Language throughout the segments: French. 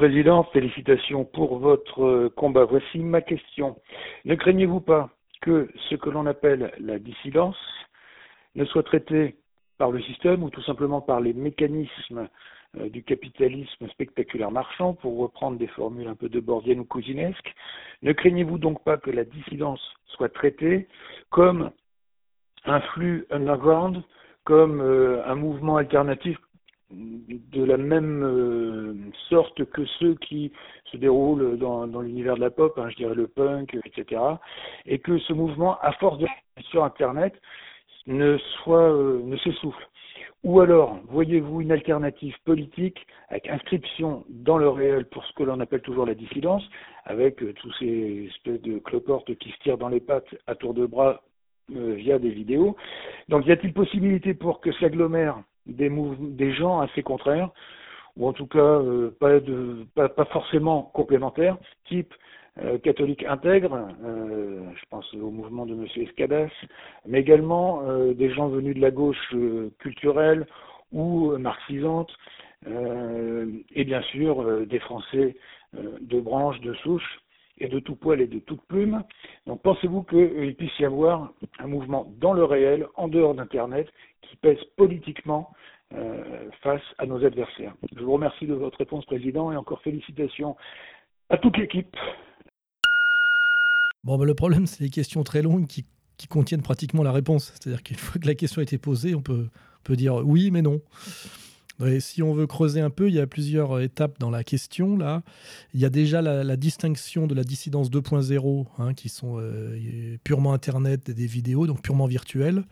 Président, félicitations pour votre euh, combat. Voici ma question. Ne craignez-vous pas que ce que l'on appelle la dissidence ne soit traité par le système ou tout simplement par les mécanismes euh, du capitalisme spectaculaire marchand, pour reprendre des formules un peu de bordienne ou cousinesques? Ne craignez-vous donc pas que la dissidence soit traitée comme un flux underground, comme euh, un mouvement alternatif de la même euh, sorte que ceux qui se déroulent dans, l'univers de la pop, hein, je dirais le punk, etc. Et que ce mouvement, à force de sur Internet, ne soit euh, ne s'essouffle. Ou alors, voyez-vous une alternative politique avec inscription dans le réel pour ce que l'on appelle toujours la dissidence, avec euh, tous ces espèces de cloportes qui se tirent dans les pattes à tour de bras via des vidéos. Donc, y a-t-il possibilité pour que s'agglomèrent des, des gens assez contraires, ou en tout cas euh, pas, de, pas, forcément complémentaires, type euh, catholique intègre, euh, je pense au mouvement de M. Escadas, mais également des gens venus de la gauche culturelle ou marxisante, et bien sûr des Français de branche, de souche, et de tout poil et de toute plume. Donc pensez-vous qu'il puisse y avoir un mouvement dans le réel, en dehors d'Internet, qui pèse politiquement euh, face à nos adversaires? Je vous remercie de votre réponse, Président, et encore félicitations à toute l'équipe. Bon, ben, le problème, c'est les questions très longues qui, contiennent pratiquement la réponse. C'est-à-dire qu'une fois que la question a été posée, on peut, peut dire oui, mais non si on veut creuser un peu, il y a plusieurs euh, étapes dans la question. Là, il y a déjà la, distinction de la dissidence 2.0, hein, qui sont euh, purement Internet, des vidéos, donc purement virtuelles,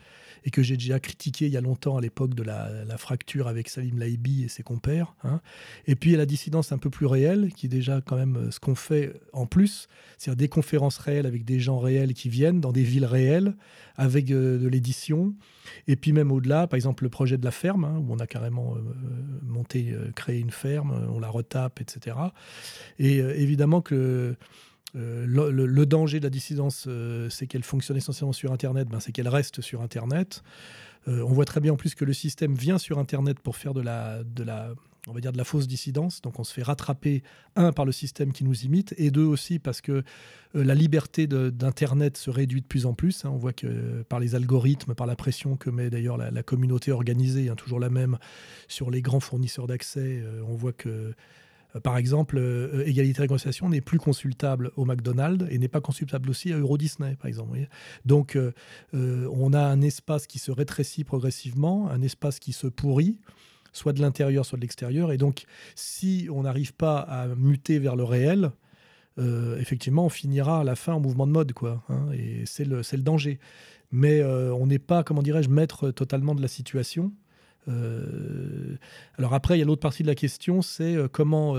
et que j'ai déjà critiqué il y a longtemps à l'époque de la, fracture avec Salim Laibi et ses compères. Hein. Et puis il y a la dissidence un peu plus réelle, qui est déjà quand même euh, ce qu'on fait en plus, c'est-à-dire des conférences réelles avec des gens réels qui viennent dans des villes réelles, avec de l'édition. Et puis même au-delà, par exemple le projet de la ferme, hein, où on a carrément euh, monté, euh, créé une ferme, on la retape, etc. Et euh, évidemment que le, danger de la dissidence, c'est qu'elle fonctionne essentiellement sur Internet, ben, c'est qu'elle reste sur Internet. on voit très bien en plus que le système vient sur Internet pour faire de la, on va dire, de la fausse dissidence. Donc on se fait rattraper, un, par le système qui nous imite, et deux aussi parce que euh, la liberté d'Internet se réduit de plus en plus. Hein. On voit que par les algorithmes, par la pression que met d'ailleurs la, communauté organisée, hein, toujours la même, sur les grands fournisseurs d'accès, euh, on voit que euh, par exemple, égalité et réconciliation n'est plus consultable au McDonald's et n'est pas consultable aussi à Euro Disney, par exemple. Donc, on a un espace qui se rétrécit progressivement, un espace qui se pourrit, soit de l'intérieur, soit de l'extérieur. Et donc, si on n'arrive pas à muter vers le réel, euh, effectivement, on finira à la fin en mouvement de mode, quoi. Hein, et c'est le, danger. Mais euh, on n'est pas, comment dirais-je, maître totalement de la situation. Euh, alors après, il y a l'autre partie de la question, c'est comment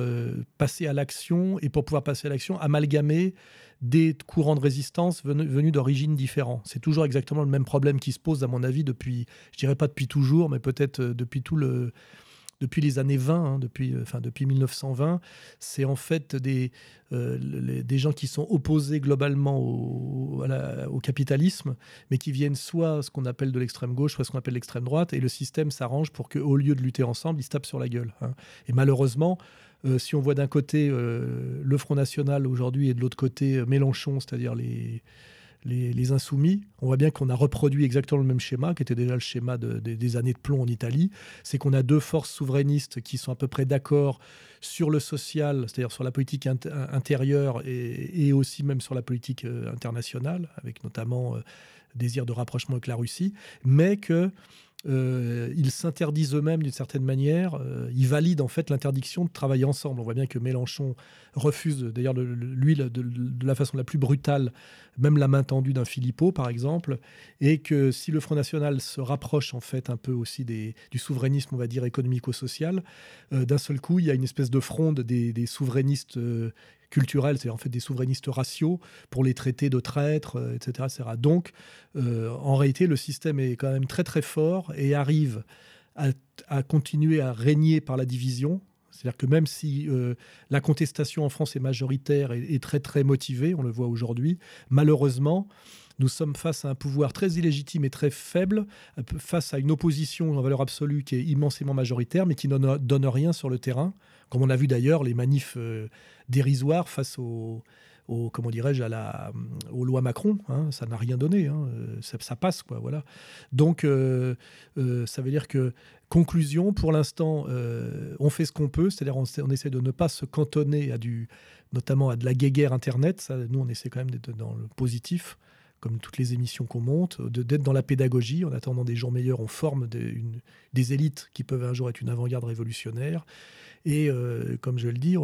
passer à l'action et pour pouvoir passer à l'action, amalgamer des courants de résistance venus, d'origines différentes. C'est toujours exactement le même problème qui se pose, à mon avis, depuis, je dirais pas depuis toujours, mais peut-être euh, depuis tout le depuis les années 20, hein, depuis, euh, enfin, depuis 1920, c'est en fait des, euh, des gens qui sont opposés globalement au, capitalisme, mais qui viennent soit ce qu'on appelle de l'extrême gauche, soit ce qu'on appelle l'extrême droite, et le système s'arrange pour qu'au lieu de lutter ensemble, ils se tapent sur la gueule. Hein. Et malheureusement, euh, si on voit d'un côté le Front National aujourd'hui et de l'autre côté Mélenchon, c'est-à-dire les, les, insoumis, on voit bien qu'on a reproduit exactement le même schéma, qui était déjà le schéma des années de plomb en Italie. C'est qu'on a deux forces souverainistes qui sont à peu près d'accord sur le social, c'est-à-dire sur la politique intérieure et, aussi même sur la politique internationale, avec notamment désir de rapprochement avec la Russie, mais que euh, ils s'interdisent eux-mêmes d'une certaine manière. Euh, ils valident en fait l'interdiction de travailler ensemble. On voit bien que Mélenchon refuse, d'ailleurs, lui, de, la façon la plus brutale, même la main tendue d'un Philippot, par exemple, et que si le Front National se rapproche en fait un peu aussi des, du souverainisme, on va dire économico-social, euh, d'un seul coup, il y a une espèce de fronde des, souverainistes culturels, c'est en fait des souverainistes raciaux pour les traiter de traîtres, etc., etc. Donc, en réalité, le système est quand même très très fort et arrive à, continuer à régner par la division. C'est-à-dire que même si la contestation en France est majoritaire et, très très motivée, on le voit aujourd'hui, malheureusement, nous sommes face à un pouvoir très illégitime et très faible, face à une opposition en valeur absolue qui est immensément majoritaire, mais qui ne donne rien sur le terrain, comme on a vu d'ailleurs les manifs euh, dérisoires face au, comment dirais-je, à la, aux lois Macron. Hein, ça n'a rien donné. Hein, euh, ça, passe, quoi. Voilà. Donc, euh, ça veut dire que, conclusion, pour l'instant, on fait ce qu'on peut, c'est-à-dire on, on, essaie de ne pas se cantonner à du, notamment à de la guéguerre Internet. Ça, nous, on essaie quand même d'être dans le positif comme toutes les émissions qu'on monte, d'être dans la pédagogie. En attendant des jours meilleurs, on forme des élites qui peuvent un jour être une avant-garde révolutionnaire. Et euh, comme je le dis,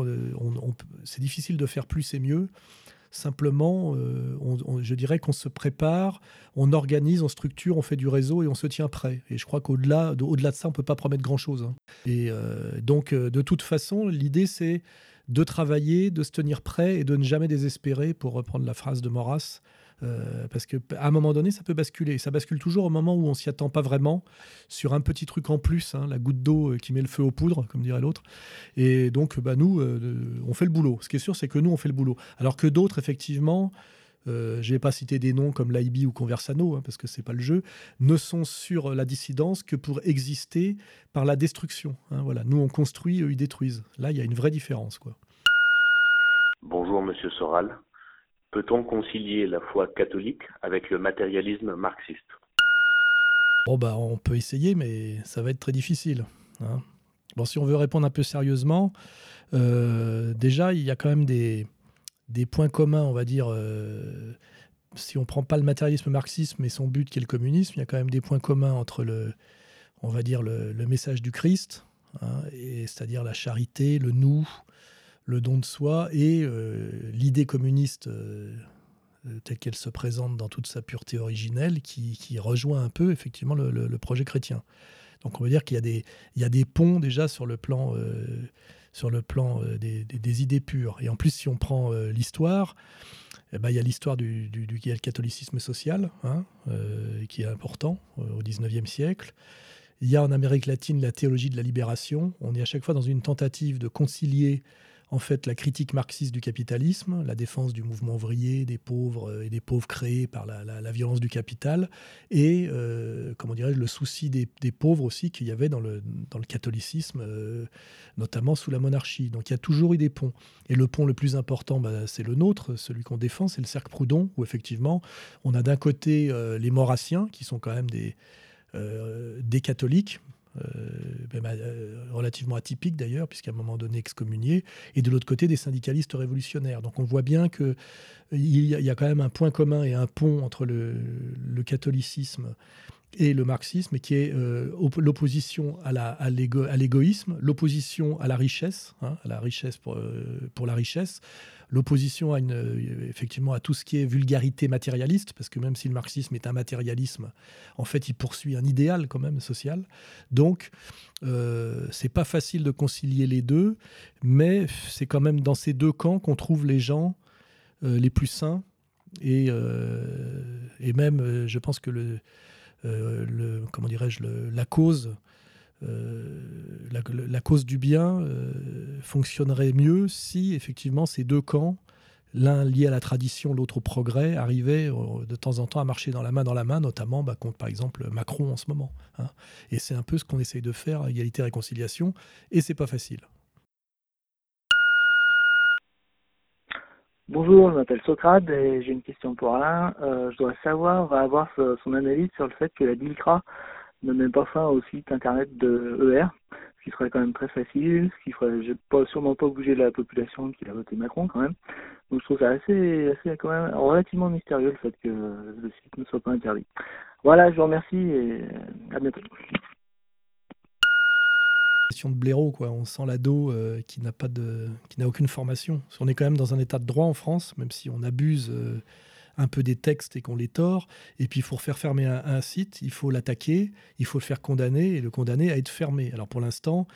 c'est difficile de faire plus et mieux. Simplement, euh, je dirais qu'on se prépare, on organise, on structure, on fait du réseau et on se tient prêt. Et je crois qu'au-delà de, au -delà de ça, on ne peut pas promettre grand-chose. Hein. Et euh, donc, de toute façon, l'idée, c'est de travailler, de se tenir prêt et de ne jamais désespérer, pour reprendre la phrase de Maurras, euh, parce qu'à un moment donné, ça peut basculer. Ça bascule toujours au moment où on s'y attend pas vraiment, sur un petit truc en plus, hein, la goutte d'eau euh, qui met le feu aux poudres, comme dirait l'autre. Et donc, bah, nous, euh, on fait le boulot. Ce qui est sûr, c'est que nous, on fait le boulot. Alors que d'autres, effectivement, je ne vais pas citer des noms comme l'IB ou Conversano, hein, parce que c'est pas le jeu, ne sont sur la dissidence que pour exister par la destruction. Hein, voilà. Nous, on construit, eux, ils détruisent. Là, il y a une vraie différence. Quoi. Bonjour, monsieur Soral. Peut-on concilier la foi catholique avec le matérialisme marxiste? Bon bah on peut essayer, mais ça va être très difficile. Hein. Bon, si on veut répondre un peu sérieusement, euh, déjà il y a quand même des, points communs, on va dire. Euh, si on prend pas le matérialisme marxisme et son but qui est le communisme, il y a quand même des points communs entre le, on va dire le, message du Christ, hein, c'est-à-dire la charité, le nous, le don de soi et euh, l'idée communiste euh, euh, telle qu'elle se présente dans toute sa pureté originelle, qui, rejoint un peu effectivement le, projet chrétien. Donc on va dire qu'il y, a des, il y a des ponts déjà sur le plan, sur le plan des, idées pures. Et en plus, si on prend l'histoire, eh ben, il y a l'histoire du, du, du catholicisme social, hein, qui est important au XIXe siècle. Il y a en Amérique latine la théologie de la libération. On est à chaque fois dans une tentative de concilier en fait la critique marxiste du capitalisme, la défense du mouvement ouvrier, des pauvres euh, et des pauvres créés par la, violence du capital, et euh, comment dirais-je le souci des, pauvres aussi qu'il y avait dans le, catholicisme, euh, notamment sous la monarchie. Donc il y a toujours eu des ponts. Et le pont le plus important, bah, c'est le nôtre, celui qu'on défend, c'est le cercle Proudhon, où effectivement on a d'un côté les Maurassiens, qui sont quand même des, des catholiques, relativement atypique d'ailleurs, puisqu'à un moment donné excommunié, et de l'autre côté des syndicalistes révolutionnaires. Donc on voit bien qu'il y, y, a quand même un point commun et un pont entre le, catholicisme et le marxisme, qui est euh, l'opposition à l'égoïsme, l'opposition à la richesse, hein, à la richesse pour la richesse, l'opposition à une, euh, effectivement à tout ce qui est vulgarité matérialiste, parce que même si le marxisme est un matérialisme, en fait, il poursuit un idéal quand même social. Donc, euh, c'est pas facile de concilier les deux, mais c'est quand même dans ces deux camps qu'on trouve les gens euh, les plus sains et, euh, et même, je pense que le, comment dirais-je, la cause euh, la, cause du bien euh, fonctionnerait mieux si effectivement ces deux camps, l'un lié à la tradition, l'autre au progrès, arrivaient euh, de temps en temps à marcher dans la main dans la main, notamment bah, contre par exemple Macron en ce moment. Hein. Et c'est un peu ce qu'on essaye de faire égalité et réconciliation, et c'est pas facile. Bonjour, je m'appelle Socrate et j'ai une question pour Alain. je dois savoir, va avoir son analyse sur le fait que la DILCRA ne met pas fin au site internet de ER, ce qui serait quand même très facile, ce qui ferait pas, sûrement pas bouger la population qui a voté Macron quand même. Donc je trouve ça assez, assez quand même relativement mystérieux le fait que le site ne soit pas interdit. Voilà, je vous remercie et à bientôt. Question de blaireau, quoi. On sent l'ado euh, qui n'a pas de, qui n'a aucune formation. On est quand même dans un état de droit en France, même si on abuse. Euh, un peu des textes et qu'on les tord. Et puis, faut faire fermer un, site, il faut l'attaquer, il faut le faire condamner et le condamner à être fermé. Alors, pour l'instant,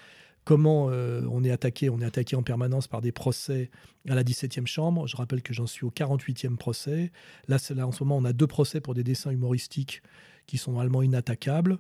comment on est attaqué? On est attaqué en permanence par des procès à la 17e chambre. Je rappelle que j'en suis au 48e procès. Là, là, en ce moment, on a deux procès pour des dessins humoristiques qui sont normalement inattaquables.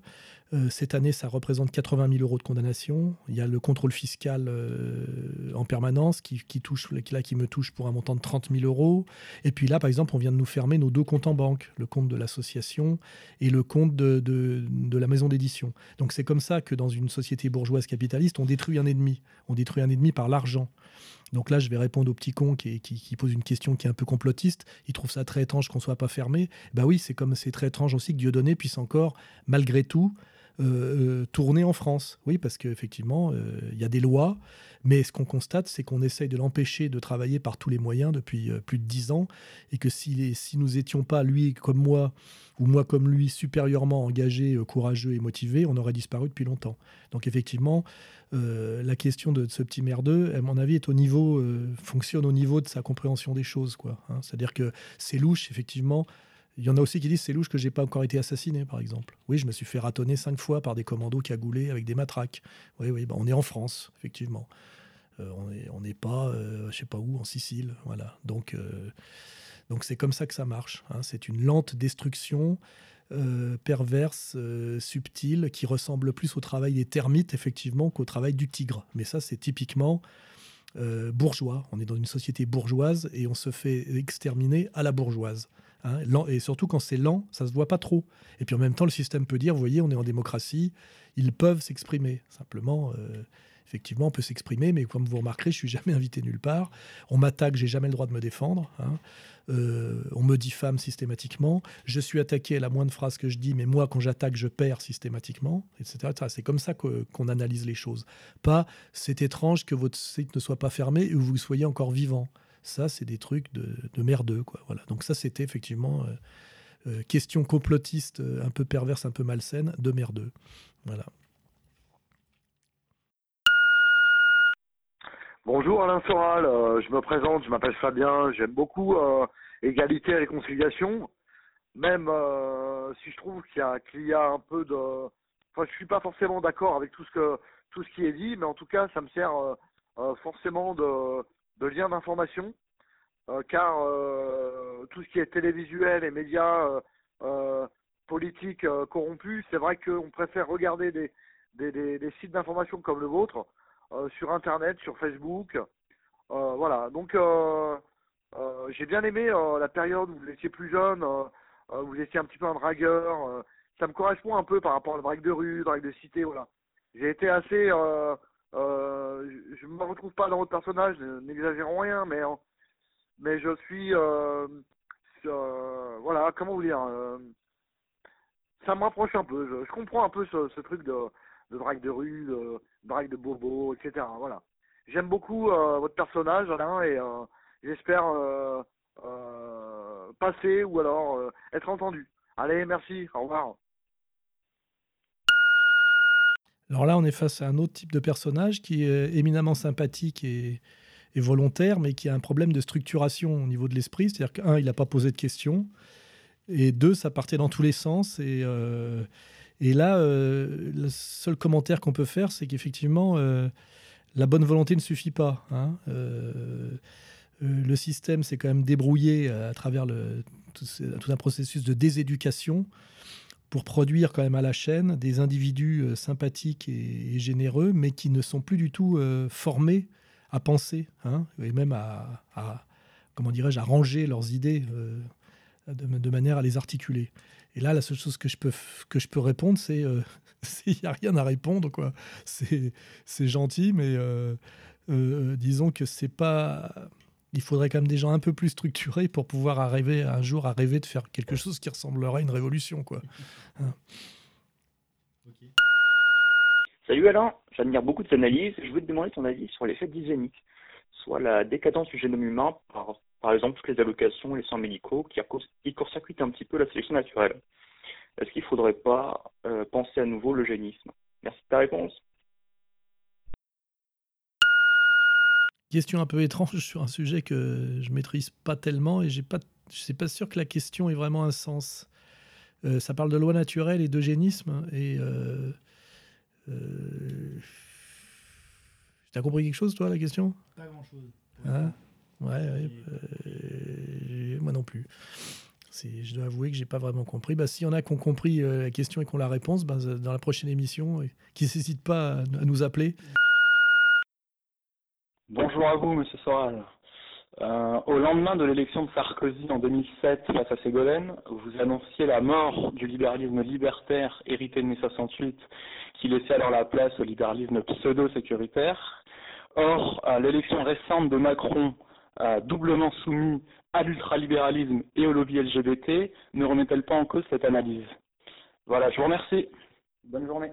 Euh, cette année, ça représente 80 000 euros de condamnation. Il y a le contrôle fiscal euh, en permanence qui, touche, là, qui me touche pour un montant de 30 000 euros. Et puis là, par exemple, on vient de nous fermer nos deux comptes en banque, le compte de l'association et le compte de, de la maison d'édition. Donc c'est comme ça que dans une société bourgeoise capitaliste, on détruit un ennemi. On détruit un ennemi par l'argent. Donc là, je vais répondre au petit con qui, pose une question qui est un peu complotiste. Il trouve ça très étrange qu'on soit pas fermé. Bah oui, c'est comme c'est très étrange aussi que Dieudonné puisse encore, malgré tout, euh, euh, tourner en France. Oui, parce qu'effectivement, euh, il y a des lois, mais ce qu'on constate, c'est qu'on essaye de l'empêcher de travailler par tous les moyens depuis plus de dix ans, et que si, nous n'étions pas, lui comme moi, ou moi comme lui, supérieurement engagés, courageux et motivés, on aurait disparu depuis longtemps. Donc effectivement, la question de, ce petit merdeux, à mon avis, est au niveau, fonctionne au niveau de sa compréhension des choses. Hein. C'est-à-dire que c'est louche, effectivement, il y en a aussi qui disent c'est louche que j'ai pas encore été assassiné, par exemple. Oui, je me suis fait ratonner cinq fois par des commandos cagoulés avec des matraques. Oui, oui, bah, on est en France, effectivement. Euh, on n'est pas, euh, je sais pas où, en Sicile, voilà. Donc, euh, donc c'est comme ça que ça marche. Hein. C'est une lente destruction perverse, subtile, qui ressemble plus au travail des termites, effectivement, qu'au travail du tigre. Mais ça, c'est typiquement bourgeois. On est dans une société bourgeoise et on se fait exterminer à la bourgeoise. Hein, et surtout quand c'est lent, ça se voit pas trop. Et puis en même temps, le système peut dire, vous voyez, on est en démocratie, ils peuvent s'exprimer. Simplement, euh, effectivement, on peut s'exprimer, mais comme vous remarquerez, je suis jamais invité nulle part. On m'attaque, j'ai jamais le droit de me défendre. Hein. Euh, on me diffame systématiquement. Je suis attaqué à la moindre phrase que je dis, mais moi, quand j'attaque, je perds systématiquement, etc. C'est comme ça qu'on analyse les choses. Pas, c'est étrange que votre site ne soit pas fermé que vous soyez encore vivant. Ça, c'est des trucs de, de merdeux. Quoi. Voilà. Donc ça, c'était effectivement euh, euh, question complotiste euh, un peu perverse, un peu malsaine, de merdeux. Voilà. Bonjour Alain Soral, je me présente, je m'appelle Fabien, j'aime beaucoup égalité et réconciliation, même si je trouve qu'il y, a un peu de... Enfin, je suis pas forcément d'accord avec tout ce qui est dit, mais en tout cas, ça me sert forcément de, de liens d'information, euh, car euh, tout ce qui est télévisuel et médias euh, politiques corrompus, c'est vrai qu'on préfère regarder des, des, sites d'information comme le vôtre sur Internet, sur Facebook. voilà, donc j'ai bien aimé la période où vous étiez plus jeune, où vous étiez un petit peu un dragueur. ça me correspond un peu par rapport à drague de rue, drague de cité, voilà. J'ai été assez je ne me retrouve pas dans votre personnage, n'exagérons rien, mais mais je suis euh, euh, voilà, comment vous dire, ça me rapproche un peu. Je, comprends un peu ce, truc de, de drague de rue, de drague de bobo, etc. Voilà. J'aime beaucoup votre personnage, Alain, et j'espère passer ou alors être entendu. Allez, merci, au revoir. Alors là, on est face à un autre type de personnage qui est éminemment sympathique et, volontaire, mais qui a un problème de structuration au niveau de l'esprit. C'est-à-dire qu'un, il n'a pas posé de questions, et deux, ça partait dans tous les sens. Et, euh, là, euh, le seul commentaire qu'on peut faire, c'est qu'effectivement, euh, la bonne volonté ne suffit pas. Hein. le système s'est quand même débrouillé à travers tout, un processus de déséducation pour produire quand même à la chaîne des individus euh, sympathiques et, généreux, mais qui ne sont plus du tout euh, formés à penser, hein, et même à, comment dirais-je, à ranger leurs idées euh, de, manière à les articuler. Et là, la seule chose que je peux, que je peux répondre, c'est il n'y a rien à répondre, quoi. C'est gentil, mais disons que c'est pas il faudrait quand même des gens un peu plus structurés pour pouvoir arriver un jour à rêver de faire quelque chose qui ressemblerait à une révolution. Quoi. Hein. Salut Alain, j'admire beaucoup de tes analyses. Je voulais te demander ton avis sur l'effet dysgénique, soit la décadence du génome humain par, par exemple toutes les allocations, les soins médicaux, qui, qui court-circuitent un petit peu la sélection naturelle. Est-ce qu'il ne faudrait pas euh, penser à nouveau l'eugénisme Merci de ta réponse. Question un peu étrange sur un sujet que je maîtrise pas tellement et j'ai pas, je suis pas sûr que la question ait vraiment un sens. Euh, ça parle de loi naturelle et d'eugénisme et euh, euh, Tu as compris quelque chose, toi, la question? Pas grand-chose. Hein? Ouais, ouais, euh, moi non plus. C'est- Je dois avouer que j'ai pas vraiment compris. Bah, S'il y en a qui ont compris la question et qui ont la réponse, bah, dans la prochaine émission, qui n'hésitent pas à, à nous appeler. Bonjour à vous, Monsieur Soral. Euh, au lendemain de l'élection de Sarkozy en 2007 face à Ségolène, vous annonciez la mort du libéralisme libertaire hérité de mai 68 qui laissait alors la place au libéralisme pseudo-sécuritaire. Or, l'élection récente de Macron, euh, doublement soumis à l'ultralibéralisme et au lobby LGBT, ne remet-elle pas en cause cette analyse? Voilà, je vous remercie. Bonne journée.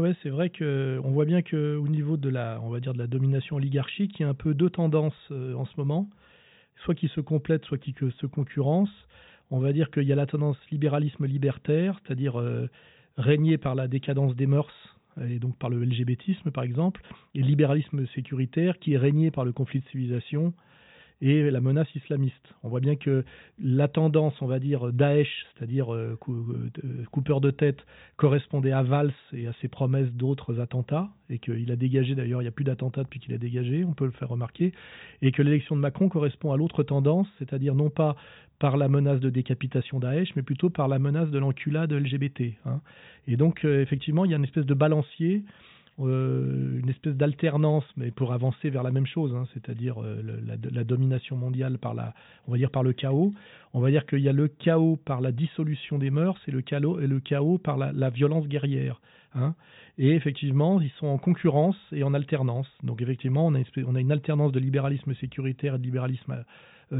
Ouais, c'est vrai que on voit bien que au niveau de la, on va dire de la domination oligarchique, il y a un peu deux tendances euh, en ce moment, soit qui se complètent, soit qui se concurrencent. On va dire qu'il y a la tendance libéralisme libertaire, c'est-à-dire euh, régné par la décadence des mœurs et donc par le LGBTisme par exemple, et libéralisme sécuritaire qui est régné par le conflit de civilisation et la menace islamiste. On voit bien que la tendance, on va dire, Daesh, c'est-à-dire euh, euh, coupeur de tête, correspondait à Valls et à ses promesses d'autres attentats, et qu'il a dégagé, d'ailleurs, il n'y a plus d'attentats depuis qu'il a dégagé, on peut le faire remarquer, et que l'élection de Macron correspond à l'autre tendance, c'est-à-dire non pas par la menace de décapitation Daesh, mais plutôt par la menace de l'enculade LGBT. hein. Et donc, euh, effectivement, il y a une espèce de balancier euh, une espèce d'alternance, mais pour avancer vers la même chose, hein, c'est-à-dire euh, la, domination mondiale par la, on va dire par le chaos. On va dire qu'il y a le chaos par la dissolution des mœurs et le chaos et le chaos par la, violence guerrière. hein. Et effectivement, ils sont en concurrence et en alternance. Donc effectivement, on a, on a une alternance de libéralisme sécuritaire et de libéralisme euh,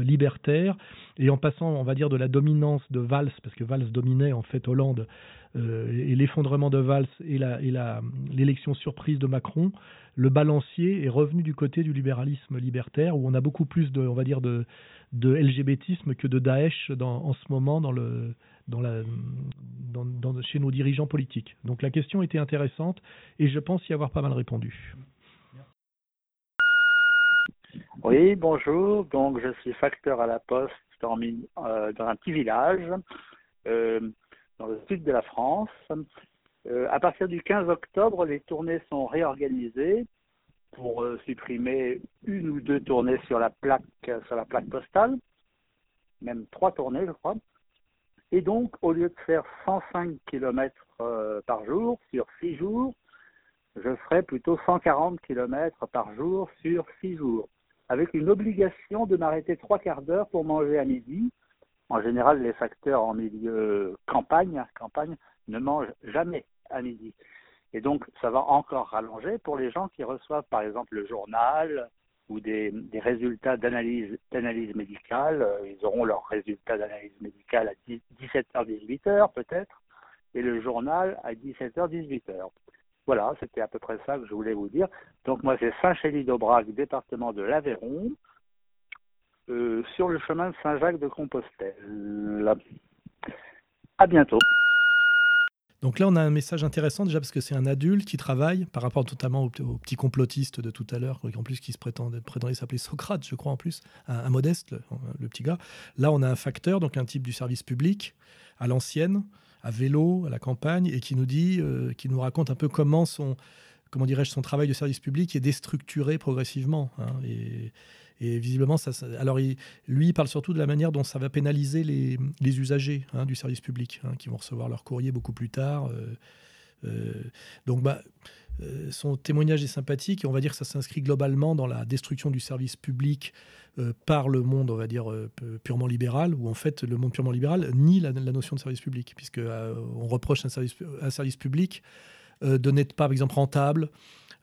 libertaire. Et en passant, on va dire, de la dominance de Valls, parce que Valls dominait en fait Hollande, euh, et l'effondrement de Valls et la- et la- l'élection surprise de Macron, le balancier est revenu du côté du libéralisme libertaire, où on a beaucoup plus de, on va dire, de, de LGBTisme que de Daesh en ce moment dans le, dans la, dans- chez nos dirigeants politiques. Donc la question était intéressante et je pense y avoir pas mal répondu. Oui, bonjour. Donc, je suis facteur à la poste dans, euh, un petit village euh, dans le sud de la France. Euh, à partir du 15 octobre, les tournées sont réorganisées pour supprimer une ou deux tournées sur la plaque sur la plaque postale, même trois tournées, je crois. Et donc, au lieu de faire 105 km par jour sur six jours, je ferai plutôt 140 km par jour sur six jours avec une obligation de m'arrêter trois quarts d'heure pour manger à midi. En général, les facteurs en milieu campagne, campagne ne mangent jamais à midi. Et donc, ça va encore rallonger pour les gens qui reçoivent, par exemple, le journal ou des, résultats d'analyse d'analyse médicale. Euh, Ils auront leurs résultats d'analyse médicale à 10 17h, 18h peut-être, et le journal à 17h, 18h. Voilà, c'était à peu près ça que je voulais vous dire. Donc moi, c'est Saint-Chély-d'Aubrac, département de l'Aveyron, euh, sur le chemin de Saint-Jacques de Compostelle. À bientôt. Donc là, on a un message intéressant déjà parce que c'est un adulte qui travaille par rapport notamment au, petit complotiste de tout à l'heure, en plus qui se prétendait, s'appeler Socrate, je crois en plus, un, un modeste, le, le petit gars. Là, on a un facteur, donc un type du service public à l'ancienne, à vélo, à la campagne, et qui nous dit, euh, qui nous raconte un peu comment son, comment dirais-je, son travail de service public est déstructuré progressivement. hein, et, visiblement, ça, alors lui, il parle surtout de la manière dont ça va pénaliser les, les usagers hein, du service public, hein, qui vont recevoir leur courrier beaucoup plus tard. euh, euh, donc, bah, euh, son témoignage est sympathique et on va dire que ça s'inscrit globalement dans la destruction du service public euh, par le monde, on va dire, euh, pu- purement libéral, où en fait le monde purement libéral nie la, notion de service public, puisque on reproche un service, un service public de n'être pas, par exemple, rentable.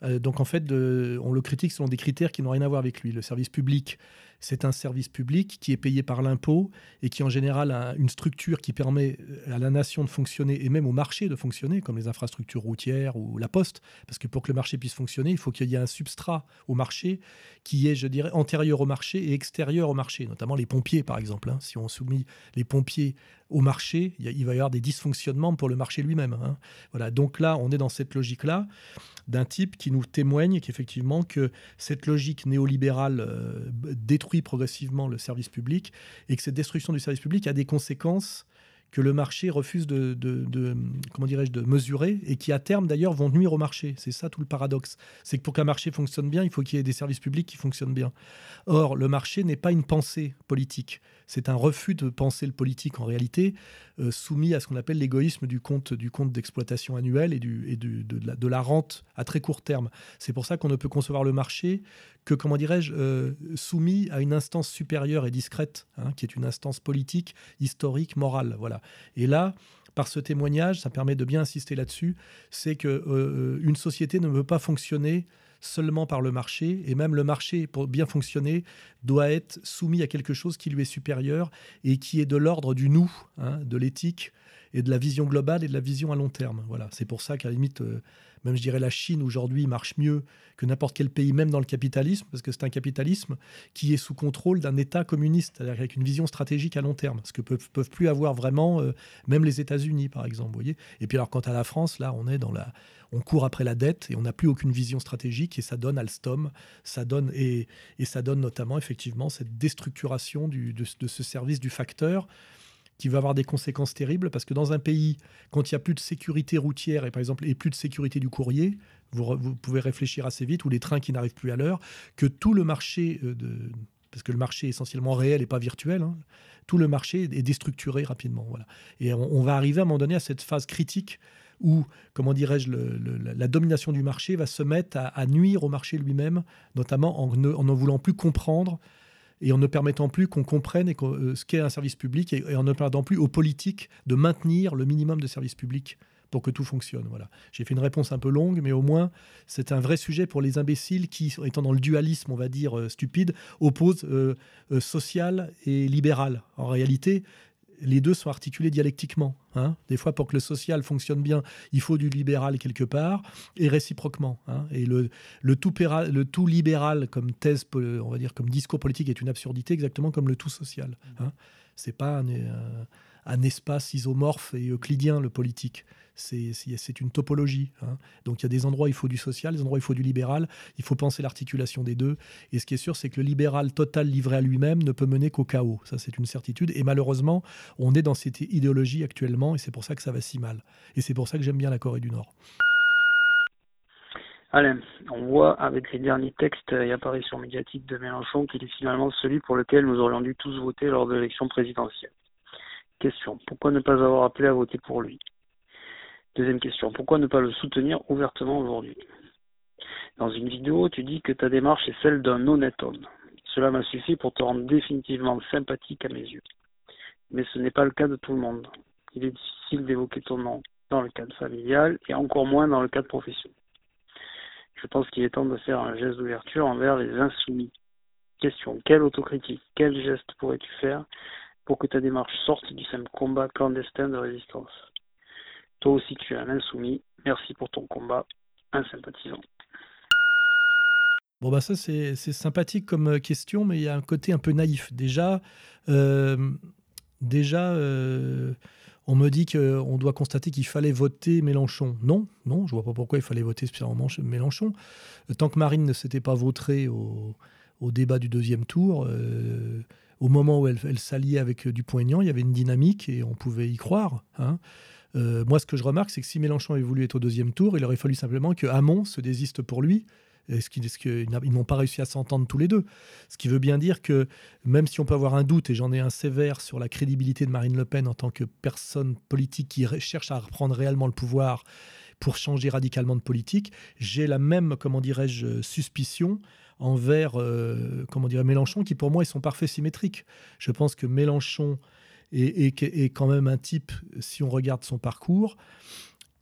Donc en fait, on le critique selon des critères qui n'ont rien à voir avec lui. Le service public, c'est un service public qui est payé par l'impôt et qui en général a une structure qui permet à la nation de fonctionner et même au marché de fonctionner, comme les infrastructures routières ou la poste. Parce que pour que le marché puisse fonctionner, il faut qu'il y ait un substrat au marché qui est, je dirais, antérieur au marché et extérieur au marché, notamment les pompiers par exemple. hein. Si on soumet les pompiers au marché, il va y avoir des dysfonctionnements pour le marché lui-même. hein. Voilà, donc là, on est dans cette logique-là d'un type qui nous témoigne qu'effectivement que cette logique néolibérale euh, b- progressivement le service public et que cette destruction du service public a des conséquences que le marché refuse de, comment dirais-je, de mesurer et qui à terme d'ailleurs vont nuire au marché. C'est ça tout le paradoxe. C'est que pour qu'un marché fonctionne bien, il faut qu'il y ait des services publics qui fonctionnent bien. Or, le marché n'est pas une pensée politique. C'est un refus de penser le politique en réalité, euh, soumis à ce qu'on appelle l'égoïsme du compte du compte d'exploitation annuel et, de, la, rente à très court terme. C'est pour ça qu'on ne peut concevoir le marché que, comment dirais-je, euh, soumis à une instance supérieure et discrète, hein, qui est une instance politique, historique, morale. Voilà. Et là, par ce témoignage, ça permet de bien insister là-dessus, c'est que euh, une société ne veut pas fonctionner seulement par le marché, et même le marché, pour bien fonctionner, doit être soumis à quelque chose qui lui est supérieur et qui est de l'ordre du nous, hein, de l'éthique et de la vision globale et de la vision à long terme. Voilà, c'est pour ça qu'à la limite, euh, même je dirais la Chine aujourd'hui marche mieux que n'importe quel pays, même dans le capitalisme, parce que c'est un capitalisme qui est sous contrôle d'un État communiste, c'est-à-dire avec une vision stratégique à long terme, ce que peuvent, peuvent plus avoir vraiment euh, même les États-Unis, par exemple. Voyez et puis alors quant à la France, là, on est dans la, on court après la dette et on n'a plus aucune vision stratégique et ça donne Alstom, ça donne et, et ça donne notamment effectivement cette déstructuration de ce service du facteur qui va avoir des conséquences terribles parce que dans un pays, quand il n'y a plus de sécurité routière et par exemple et plus de sécurité du courrier, vous, vous pouvez réfléchir assez vite, ou les trains qui n'arrivent plus à l'heure, que tout le marché euh, de parce que le marché est essentiellement réel et pas virtuel, hein, tout le marché est déstructuré rapidement. Voilà. Et on, va arriver à un moment donné à cette phase critique où, comment dirais-je, la domination du marché va se mettre à, nuire au marché lui-même, notamment en en ne voulant plus comprendre et en ne permettant plus qu'on comprenne euh, ce qu'est un service public et, en ne permettant plus aux politiques de maintenir le minimum de services publics pour que tout fonctionne. Voilà. J'ai fait une réponse un peu longue, mais au moins c'est un vrai sujet pour les imbéciles qui, étant dans le dualisme, on va dire euh, stupide, opposent euh, social et libéral. En réalité, les deux sont articulés dialectiquement. Hein. Des fois, pour que le social fonctionne bien, il faut du libéral quelque part, et réciproquement. Hein. Et le, tout libéral comme thèse, on va dire, comme discours politique est une absurdité, exactement comme le tout social. Hein. C'est pas un, un, espace isomorphe et euclidien, le politique c'est une topologie. Hein. Donc il y a des endroits où il faut du social, des endroits où il faut du libéral. Il faut penser l'articulation des deux. Et ce qui est sûr, c'est que le libéral total livré à lui-même ne peut mener qu'au chaos. Ça, c'est une certitude. Et malheureusement, on est dans cette idéologie actuellement, et c'est pour ça que ça va si mal. Et c'est pour ça que j'aime bien la Corée du Nord. Alain, on voit avec les derniers textes et apparitions médiatiques de Mélenchon qu'il est finalement celui pour lequel nous aurions dû tous voter lors de l'élection présidentielle. Question, pourquoi ne pas avoir appelé à voter pour lui? Deuxième question, pourquoi ne pas le soutenir ouvertement aujourd'hui? Dans une vidéo, tu dis que ta démarche est celle d'un honnête homme. Cela m'a suffi pour te rendre définitivement sympathique à mes yeux. Mais ce n'est pas le cas de tout le monde. Il est difficile d'évoquer ton nom dans le cadre familial et encore moins dans le cadre professionnel. Je pense qu'il est temps de faire un geste d'ouverture envers les insoumis. Question, quelle autocritique, quel geste pourrais-tu faire pour que ta démarche sorte du simple combat clandestin de résistance toi aussi, tu es un insoumis. Merci pour ton combat. Un sympathisant. Bon, bah ça, c'est sympathique comme euh, question, mais il y a un côté un peu naïf. Déjà, euh, déjà euh, on me dit qu'on doit constater qu'il fallait voter Mélenchon. Non, non, je vois pas pourquoi il fallait voter spécialement Mélenchon. Tant que Marine ne s'était pas au, au, débat du deuxième tour, au moment où elle, s'alliait avec Dupont-Aignan, il y avait une dynamique et on pouvait y croire. Hein. Euh, moi, ce que je remarque, c'est que si Mélenchon avait voulu être au deuxième tour, il aurait fallu simplement que Hamon se désiste pour lui. Est-ce qu'ils n'ont pas réussi à s'entendre tous les deux Ce qui veut bien dire que même si on peut avoir un doute, et j'en ai un sévère sur la crédibilité de Marine Le Pen en tant que personne politique qui cherche à reprendre réellement le pouvoir pour changer radicalement de politique, j'ai la même, comment dirais-je, suspicion envers, euh, comment dirais Mélenchon, qui pour moi, ils sont parfaits symétriques. Je pense que Mélenchon et, et, quand même un type, si on regarde son parcours,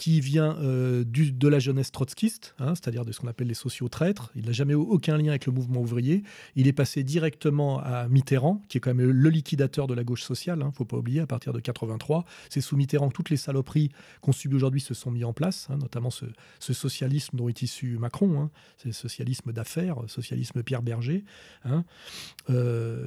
qui vient euh, du, de la jeunesse trotskiste, hein, c'est-à-dire de ce qu'on appelle les sociaux-traîtres. Il n'a jamais eu aucun lien avec le mouvement ouvrier. Il est passé directement à Mitterrand, qui est quand même le liquidateur de la gauche sociale, il hein, ne faut pas oublier, à partir de 83. C'est sous Mitterrand que toutes les saloperies qu'on subit aujourd'hui se sont mises en place, hein, notamment ce, socialisme dont est issu Macron, c'est socialisme d'affaires, socialisme Pierre Berger. Euh,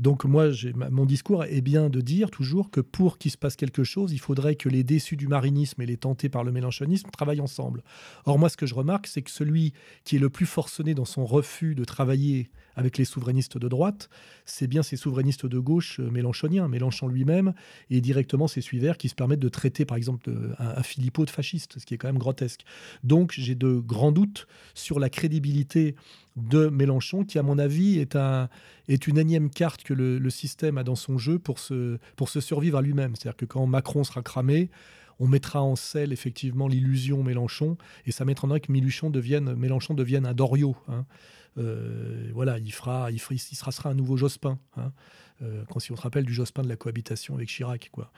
donc moi, mon discours est bien de dire toujours que pour qu'il se passe quelque chose, il faudrait que les déçus du marinisme et les est tenté par le mélanchonisme travaillent ensemble. Or, moi, ce que je remarque, c'est que celui qui est le plus forcené dans son refus de travailler avec les souverainistes de droite, c'est bien ces souverainistes de gauche euh, mélanchoniens, Mélenchon lui-même, et directement ces suiveurs qui se permettent de traiter, par exemple, un, Philippot de fasciste, ce qui est quand même grotesque. Donc, j'ai de grands doutes sur la crédibilité de Mélenchon, qui, à mon avis, est, un, est une énième carte que le, système a dans son jeu pour se, pour se survivre à lui-même. C'est-à-dire que quand Macron sera cramé, on mettra en selle effectivement l'illusion Mélenchon, et ça mettra en que Mélenchon devienne, Mélenchon devienne un Doriot. Hein. Euh, voilà, il fera, il, fera, sera, un nouveau Jospin. Hein. Euh, quand si on se rappelle du Jospin de la cohabitation avec Chirac, quoi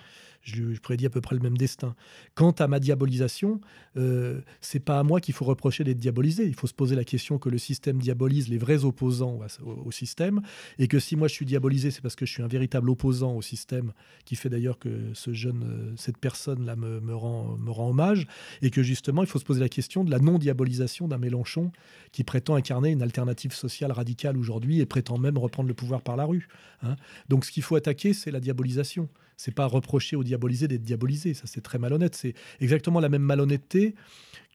je, je, prédis à peu près le même destin. Quant à ma diabolisation, euh, c'est pas à moi qu'il faut reprocher d'être diabolisé. Il faut se poser la question que le système diabolise les vrais opposants au, système, et que si moi je suis diabolisé, c'est parce que je suis un véritable opposant au système, qui fait d'ailleurs que ce jeune, euh, cette personne-là me, me, rend, me rend hommage, et que justement il faut se poser la question de la non-diabolisation d'un Mélenchon qui prétend incarner une alternative sociale radicale aujourd'hui et prétend même reprendre le pouvoir par la rue. Hein. Donc ce qu'il faut attaquer, c'est la diabolisation c'est pas reprocher aux diabolisés d'être diabolisés. Ça, c'est très malhonnête. C'est exactement la même malhonnêteté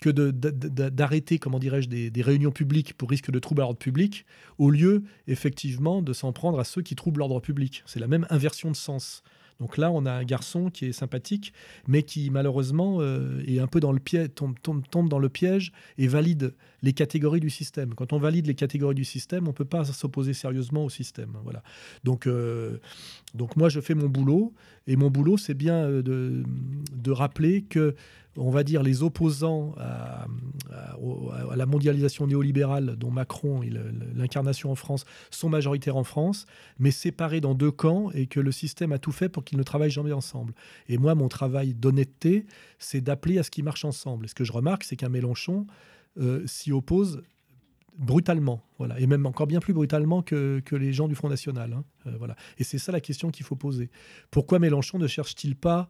que d'arrêter, comment dirais-je, des, réunions publiques pour risque de trouble à l'ordre public, au lieu, effectivement, de s'en prendre à ceux qui troublent l'ordre public. C'est la même inversion de sens. Donc là, on a un garçon qui est sympathique, mais qui malheureusement euh, est un peu dans le piège, tombe, dans le piège et valide les catégories du système. Quand on valide les catégories du système, on ne peut pas s'opposer sérieusement au système. Voilà. Donc, euh, donc moi, je fais mon boulot, et mon boulot, c'est bien euh, de rappeler que on va dire, les opposants à, la mondialisation néolibérale dont Macron est l'incarnation en France sont majoritaires en France, mais séparés dans deux camps et que le système a tout fait pour qu'ils ne travaillent jamais ensemble. Et moi, mon travail d'honnêteté, c'est d'appeler à ce qu'ils marchent ensemble. Et ce que je remarque, c'est qu'un Mélenchon euh, s'y oppose brutalement, voilà, et même encore bien plus brutalement que, les gens du Front National. Hein. Euh, voilà. Et c'est ça la question qu'il faut poser. Pourquoi Mélenchon ne cherche-t-il pas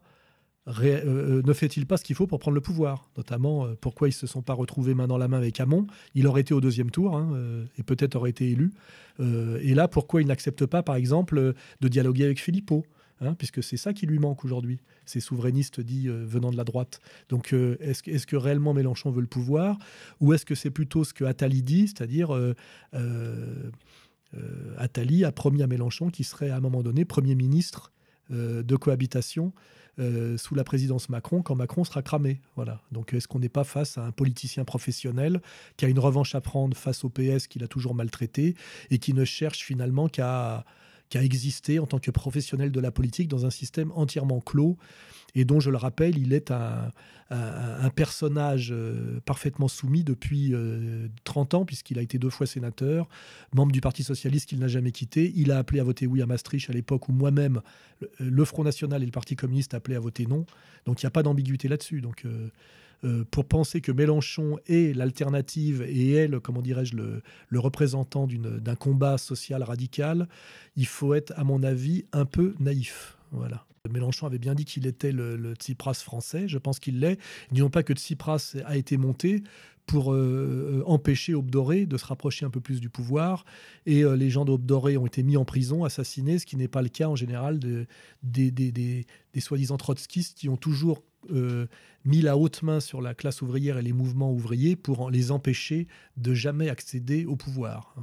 euh, euh, ne fait-il pas ce qu'il faut pour prendre le pouvoir? Notamment, euh, pourquoi ils ne se sont pas retrouvés main dans la main avec Hamon? Il aurait été au deuxième tour hein, et peut-être aurait été élu. et là, pourquoi il n'accepte pas, par exemple, de dialoguer avec Philippot hein, puisque c'est ça qui lui manque aujourd'hui, ces souverainistes dits venant de la droite. Donc, est-ce est que réellement Mélenchon veut le pouvoir? Ou est-ce que c'est plutôt ce que Attali dit, c'est-à-dire Attali a promis à Mélenchon qu'il serait à un moment donné Premier ministre de cohabitation euh, sous la présidence Macron quand Macron sera cramé. Voilà. Donc est-ce qu'on n'est pas face à un politicien professionnel qui a une revanche à prendre face au PS qu'il a toujours maltraité et qui ne cherche finalement qu'à qu'à exister en tant que professionnel de la politique dans un système entièrement clos et dont, je le rappelle, il est un, personnage euh, parfaitement soumis depuis 30 euh, ans, puisqu'il a été deux fois sénateur, membre du Parti socialiste qu'il n'a jamais quitté. Il a appelé à voter oui à Maastricht à l'époque où moi-même, le Front National et le Parti communiste appelaient à voter non. Donc il n'y a pas d'ambiguïté là-dessus. Donc. Euh, pour penser que Mélenchon est l'alternative et est, le, comment dirais-je, le, représentant d'un combat social radical, il faut être, à mon avis, un peu naïf. Voilà. Mélenchon avait bien dit qu'il était le, Tsipras français, je pense qu'il l'est. Disons pas que Tsipras a été monté pour euh, empêcher Obdoré de se rapprocher un peu plus du pouvoir. Et euh, les gens d'Obdoré ont été mis en prison, assassinés, ce qui n'est pas le cas en général de, des, des, des, des soi-disant trotskistes qui ont toujours euh, mis la haute main sur la classe ouvrière et les mouvements ouvriers pour les empêcher de jamais accéder au pouvoir.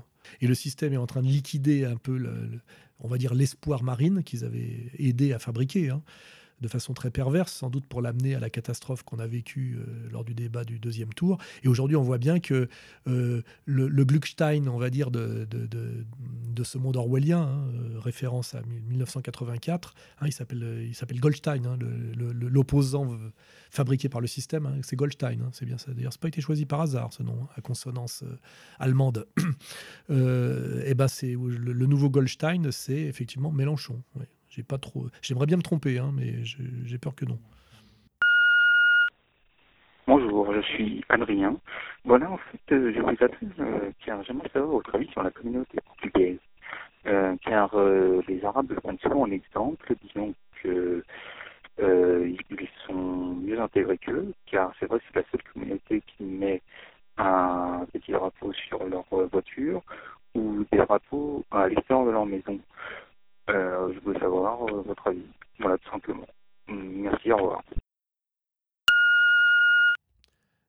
Et le système est en train de liquider un peu le, on va dire, l'espoir marine qu'ils avaient aidé à fabriquer. Hein de façon très perverse, sans doute pour l'amener à la catastrophe qu'on a vécue euh, lors du débat du deuxième tour. Et aujourd'hui, on voit bien que euh, le, Gluckstein, on va dire, de, de, ce monde orwellien, hein, euh, référence à 1984, hein, il s'appelle Goldstein, hein, l'opposant fabriqué par le système, c'est Goldstein, c'est bien ça. D'ailleurs, n'a pas été choisi par hasard, ce nom, à consonance allemande. et ben, c'est le, nouveau Goldstein, c'est effectivement Mélenchon. J'ai pas trop. J'aimerais bien me tromper, hein, mais j'ai peur que non. Bonjour, je suis Adrien. Voilà, en fait, euh, je vous appelle euh, car j'aimerais savoir votre avis sur la communauté portugaise. Euh, car les Arabes prennent souvent en exemple, disons que ils sont mieux intégrés qu'eux, car c'est vrai que c'est la seule communauté qui met un petit drapeau sur leur voiture ou des drapeaux à l'extérieur de leur maison. Euh, je voulais savoir euh, votre avis. Voilà, tout simplement. Merci, au revoir.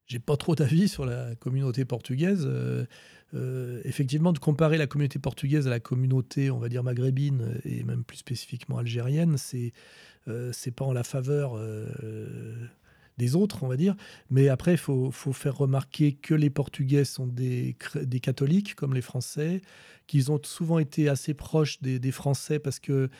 j'ai pas trop d'avis sur la communauté portugaise. effectivement, de comparer la communauté portugaise à la communauté, on va dire maghrébine et même plus spécifiquement algérienne, c'est c'est pas en la faveur des autres, on va dire. Mais après, il faut, faire remarquer que les Portugais sont des, des catholiques, comme les Français, qu'ils ont souvent été assez proches des, Français parce qu'ils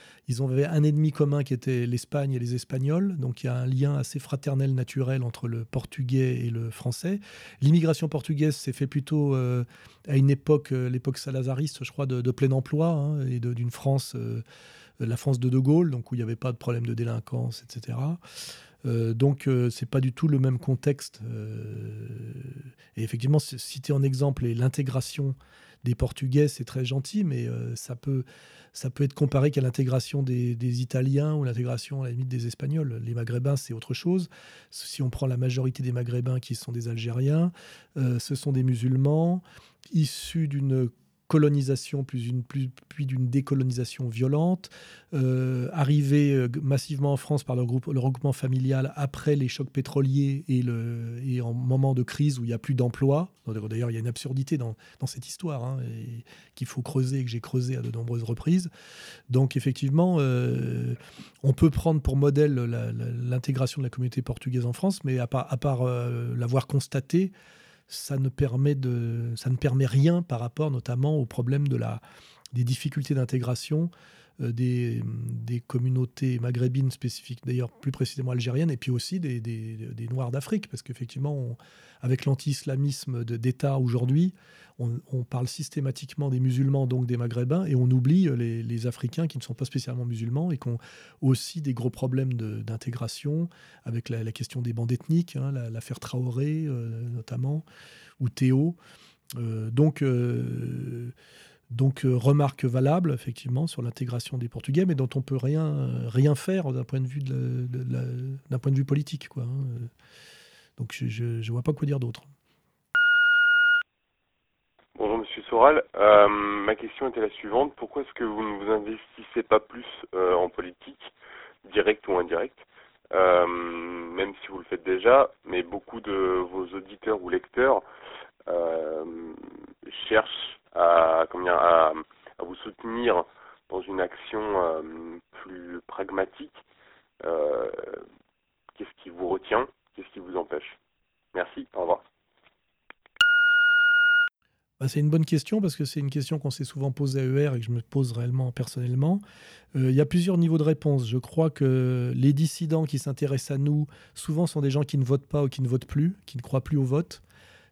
avaient un ennemi commun qui était l'Espagne et les Espagnols. Donc il y a un lien assez fraternel, naturel entre le portugais et le français. L'immigration portugaise s'est fait plutôt euh, à une époque, euh, l'époque salazariste, je crois, de, plein emploi hein, et d'une France, euh, la France de De Gaulle, donc où il n'y avait pas de problème de délinquance, etc. Euh, donc, euh, c'est pas du tout le même contexte. Euh, et effectivement, citer en exemple l'intégration des Portugais, c'est très gentil, mais ça, peut, ça peut être comparé qu'à l'intégration des, Italiens ou l'intégration à la limite des Espagnols. Les Maghrébins, c'est autre chose. Si on prend la majorité des Maghrébins qui sont des Algériens, ce sont des musulmans issus d'une colonisation, plus une, puis d'une décolonisation violente, euh, euh, massivement en France par le, groupe, le regroupement familial après les chocs pétroliers et, le, et en moment de crise où il n'y a plus d'emploi. D'ailleurs, il y a une absurdité dans, dans cette histoire hein, qu'il faut creuser et que j'ai creusé à de nombreuses reprises. Donc, effectivement, euh, on peut prendre pour modèle l'intégration de la communauté portugaise en France, mais à part, à part l'avoir constaté, ça ne permet, de, ça ne permet rien par rapport notamment au problème de des difficultés d'intégration des, des, communautés maghrébines spécifiques, d'ailleurs plus précisément algériennes, et puis aussi des, des, Noirs d'Afrique, parce qu'effectivement, avec l'anti-islamisme d'État aujourd'hui, on, parle systématiquement des musulmans, donc des maghrébins, et on oublie les, les, Africains qui ne sont pas spécialement musulmans et qui ont aussi des gros problèmes d'intégration, avec la, question des bandes ethniques, hein, l'affaire Traoré euh, notamment, ou Théo. Euh, donc, donc, euh, remarque valable, effectivement, sur l'intégration des Portugais, mais dont on peut rien, euh, rien faire d'un point, de vue d'un point de vue politique. Quoi, hein. Donc, je ne vois pas quoi dire d'autre. Bonjour Monsieur Soral, euh, ma question était la suivante. Pourquoi est-ce que vous ne vous investissez pas plus en politique, directe ou indirecte Même si vous le faites déjà, mais beaucoup de vos auditeurs ou lecteurs cherchent à, à, à vous soutenir dans une action euh, plus pragmatique, euh, qu'est-ce qui vous retient Qu'est-ce qui vous empêche? Merci, au revoir. Bah, c'est une bonne question parce que c'est une question qu'on s'est souvent posée à ER et que je me pose réellement personnellement. Euh, il y a plusieurs niveaux de réponse. Je crois que les dissidents qui s'intéressent à nous, souvent sont des gens qui ne votent pas ou qui ne votent plus, qui ne croient plus au vote.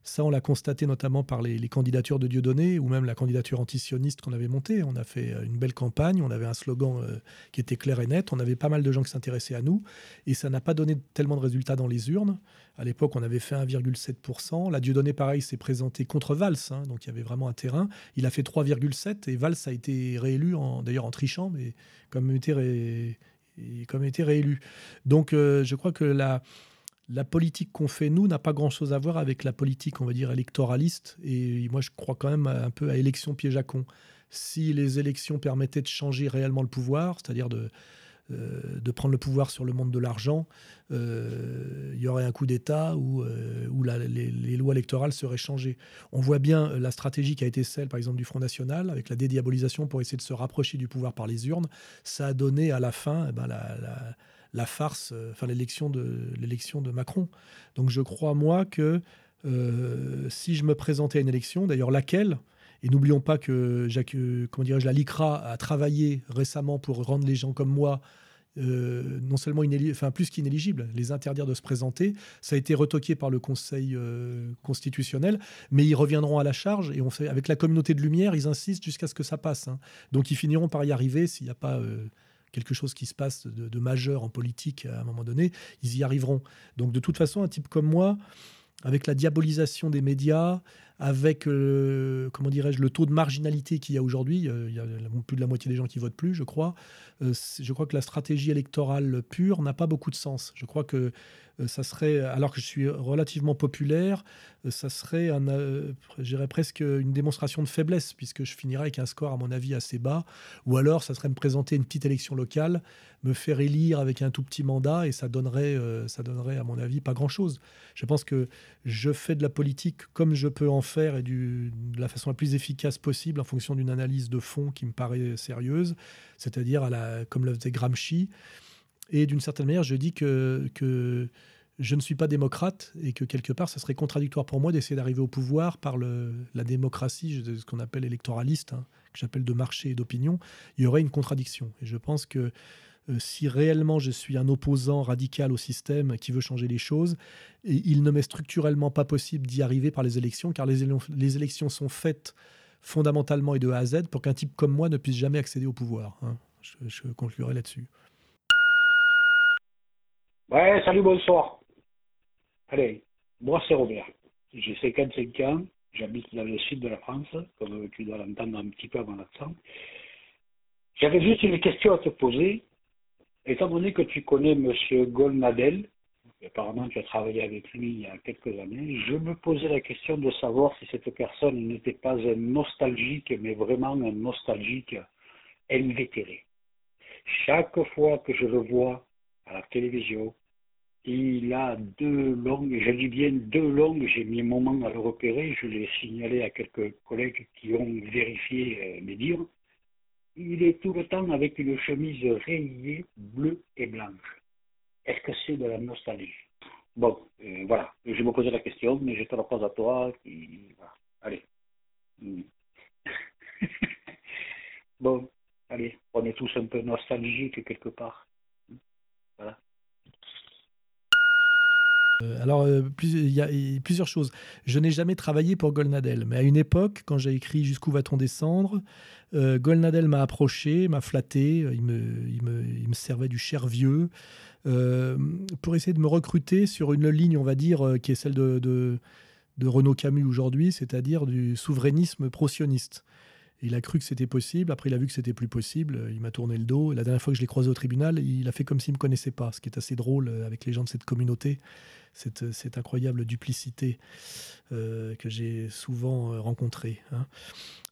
Ça, on l'a constaté notamment par les, candidatures de Dieudonné ou même la candidature antisioniste qu'on avait montée. On a fait euh, une belle campagne, on avait un slogan euh, qui était clair et net, on avait pas mal de gens qui s'intéressaient à nous et ça n'a pas donné tellement de résultats dans les urnes. À l'époque, on avait fait 1,7%. La Dieudonné, pareil, s'est présenté contre Valls, hein, donc il y avait vraiment un terrain. Il a fait 3,7% et Valls a été réélu, d'ailleurs en trichant, mais comme comme été réélu. Donc euh, je crois que la la politique qu'on fait, nous, n'a pas grand-chose à voir avec la politique, on va dire, électoraliste. Et moi, je crois quand même un peu à élection piège à con. Si les élections permettaient de changer réellement le pouvoir, c'est-à-dire de, euh, prendre le pouvoir sur le monde de l'argent, euh, il y aurait un coup d'État où, euh, où les, lois électorales seraient changées. On voit bien la stratégie qui a été celle, par exemple, du Front National, avec la dédiabolisation pour essayer de se rapprocher du pouvoir par les urnes. Ça a donné à la fin eh ben, la farce, euh, enfin l'élection de l'élection de Macron. Donc je crois moi que euh, si je me présentais à une élection, d'ailleurs laquelle, et n'oublions pas que Jacques, euh, comment dirais-je, la LICRA a travaillé récemment pour rendre les gens comme moi non seulement enfin, plus qu'inéligibles, les interdire de se présenter. Ça a été retoqué par le Conseil constitutionnel, mais ils reviendront à la charge et on fait, avec la communauté de lumière, ils insistent jusqu'à ce que ça passe. Hein. Donc ils finiront par y arriver s'il n'y a pas quelque chose qui se passe de, majeur en politique à un moment donné, ils y arriveront. Donc de toute façon, un type comme moi, avec la diabolisation des médias, avec euh, comment dirais-je le taux de marginalité qu'il y a aujourd'hui, euh, il y a plus de la moitié des gens qui votent plus, je crois. Euh, je crois que la stratégie électorale pure n'a pas beaucoup de sens. Je crois que ça serait, alors que je suis relativement populaire, euh, ça serait, euh, presque une démonstration de faiblesse, puisque je finirais avec un score, à mon avis, assez bas. Ou alors, ça serait me présenter une petite élection locale, me faire élire avec un tout petit mandat, et ça donnerait, ça donnerait à mon avis, pas grand-chose. Je pense que je fais de la politique comme je peux en faire et de la façon la plus efficace possible en fonction d'une analyse de fond qui me paraît sérieuse, c'est-à-dire comme le faisait Gramsci. Et d'une certaine manière, je dis que, je ne suis pas démocrate et que quelque part, ça serait contradictoire pour moi d'essayer d'arriver au pouvoir par la démocratie, ce qu'on appelle électoraliste, hein, que j'appelle de marché et d'opinion. Il y aurait une contradiction. Et je pense que euh, si réellement je suis un opposant radical au système qui veut changer les choses, il ne m'est structurellement pas possible d'y arriver par les élections, car les, les, élections sont faites fondamentalement et de A à Z pour qu'un type comme moi ne puisse jamais accéder au pouvoir. Hein. Je, je conclurai là-dessus. Ouais, salut, bonsoir. Allez, moi c'est Robert. J'ai 55 ans, j'habite dans le sud de la France, comme tu dois l'entendre un petit peu avant l'accent. J'avais juste une question à te poser. Étant donné que tu connais M. Golnadel, apparemment tu as travaillé avec lui il y a quelques années, je me posais la question de savoir si cette personne n'était pas un nostalgique, mais vraiment un nostalgique invétéré. Chaque fois que je le vois à la télévision. Il a deux langues, je dis bien deux langues, j'ai mis un moment à le repérer, je l'ai signalé à quelques collègues qui ont vérifié euh, mes dires. Il est tout le temps avec une chemise rayée bleue et blanche. Est-ce que c'est de la nostalgie? Bon, euh, voilà, je me posais la question, mais je te la pose à toi. Allez. Hmm. bon, allez, on est tous un peu nostalgiques quelque part. Euh, alors, euh, il y a plusieurs choses. Je n'ai jamais travaillé pour Golnadel, mais à une époque, quand j'ai écrit Jusqu'où va-t-on descendre, euh, Golnadel m'a approché, m'a flatté, il me, il, me, il me, servait du cher vieux, pour essayer de me recruter sur une ligne, on va dire, qui est celle de, de, de Renaud Camus aujourd'hui, c'est-à-dire du souverainisme pro-sioniste. Il a cru que c'était possible. Après, il a vu que c'était plus possible. Il m'a tourné le dos. La dernière fois que je l'ai croisé au tribunal, il a fait comme s'il ne me connaissait pas, ce qui est assez drôle euh, avec les gens de cette communauté, cette, incroyable duplicité euh, que j'ai souvent euh, rencontrée. Hein.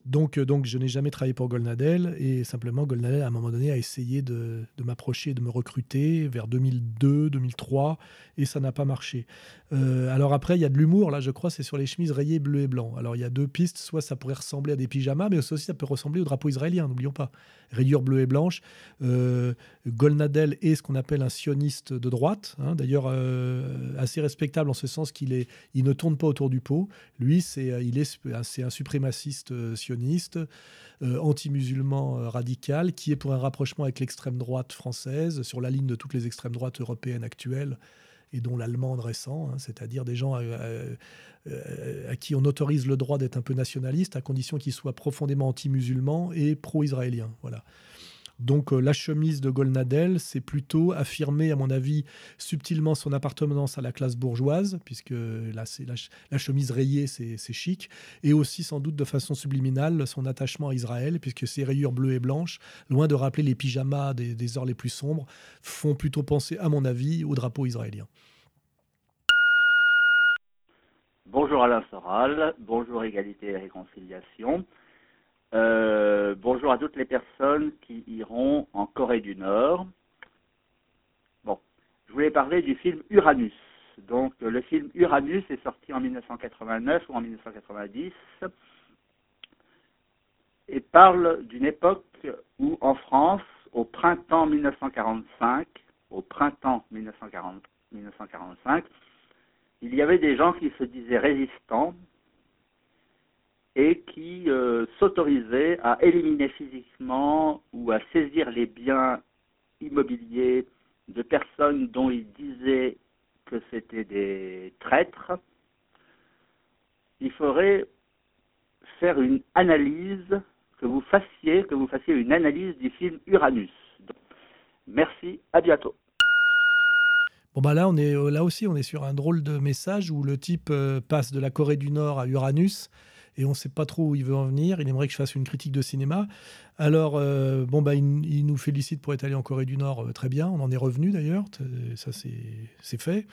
Donc, euh, donc je n'ai jamais travaillé pour Golnadel et simplement Golnadel à un moment donné a essayé de, de m'approcher, de me recruter vers 2002, 2003 et ça n'a pas marché. Alors après il y a de l'humour là je crois c'est sur les chemises rayées bleu et blanc. Alors il y a deux pistes, soit ça pourrait ressembler à des pyjamas mais aussi ça peut ressembler au drapeau israélien, n'oublions pas. Rayure bleue et blanche. Euh, Golnadel est ce qu'on appelle un sioniste de droite, hein, d'ailleurs assez respectable en ce sens qu'il est, il ne tourne pas autour du pot. Lui c'est il est c'est un suprémaciste sioniste euh, anti-musulman euh, radical, qui est pour un rapprochement avec l'extrême droite française, sur la ligne de toutes les extrêmes droites européennes actuelles, et dont l'allemande récent, hein, c'est-à-dire des gens euh, à, qui on autorise le droit d'être un peu nationaliste, à condition qu'ils soient profondément anti-musulmans et pro-israéliens. Voilà. Donc euh, la chemise de Golnadel, c'est plutôt affirmer, à mon avis, subtilement son appartenance à la classe bourgeoise, puisque la, chemise rayée, c'est chic, et aussi sans doute de façon subliminale son attachement à Israël, puisque ses rayures bleues et blanches, loin de rappeler les pyjamas des, heures les plus sombres, font plutôt penser, à mon avis, au drapeau israélien. Bonjour Alain Soral, bonjour Égalité et Réconciliation. Euh, bonjour à toutes les personnes qui iront en Corée du Nord. Bon, je voulais parler du film Uranus. Donc, le film Uranus est sorti en 1989 ou en 1990 et parle d'une époque où, en France, au printemps 1945, au printemps 1940, 1945, il y avait des gens qui se disaient résistants, et qui euh, s'autorisait à éliminer physiquement ou à saisir les biens immobiliers de personnes dont il disait que c'était des traîtres, il faudrait faire une analyse, que vous fassiez, que vous fassiez une analyse du film Uranus. merci, à bientôt. Bon bah là on est là aussi on est sur un drôle de message où le type euh, passe de la Corée du Nord à Uranus et on ne sait pas trop où il veut en venir. Il aimerait que je fasse une critique de cinéma. Alors, euh, bon, bah, il, nous félicite pour être allé en Corée du Nord, euh, très bien. On en est revenu d'ailleurs, ça c'est fait.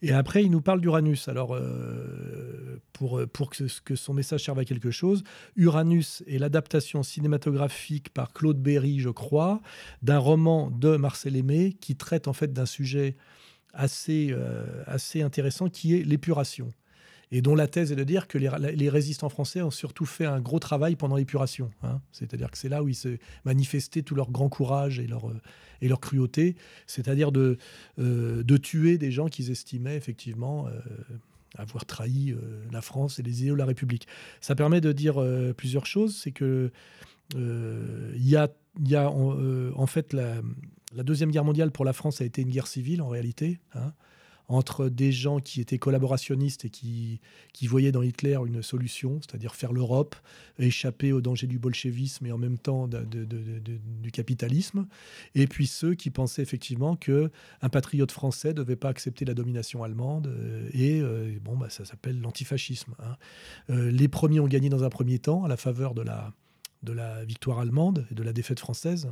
Et après, il nous parle d'Uranus. Alors, euh, pour, que, son message serve à quelque chose, Uranus est l'adaptation cinématographique par Claude Berry, je crois, d'un roman de Marcel Aimé qui traite en fait d'un sujet assez, assez intéressant qui est l'épuration et dont la thèse est de dire que les, résistants français ont surtout fait un gros travail pendant l'épuration. Hein. C'est-à-dire que c'est là où ils se manifestaient tout leur grand courage et leur, et leur cruauté, c'est-à-dire de, euh, de tuer des gens qu'ils estimaient effectivement euh, avoir trahi euh, la France et les idées de la République. Ça permet de dire plusieurs choses. C'est que il y a, y a en, fait la, la, Deuxième Guerre mondiale pour la France a été une guerre civile en réalité. Hein entre des gens qui étaient collaborationnistes et qui, qui voyaient dans Hitler une solution, c'est-à-dire faire l'Europe, échapper aux dangers du bolchevisme et en même temps du capitalisme, et puis ceux qui pensaient effectivement que un patriote français ne devait pas accepter la domination allemande, euh, et euh, bon, bah, ça s'appelle l'antifascisme. Hein. Euh, les premiers ont gagné dans un premier temps à la faveur de la, de la victoire allemande et de la défaite française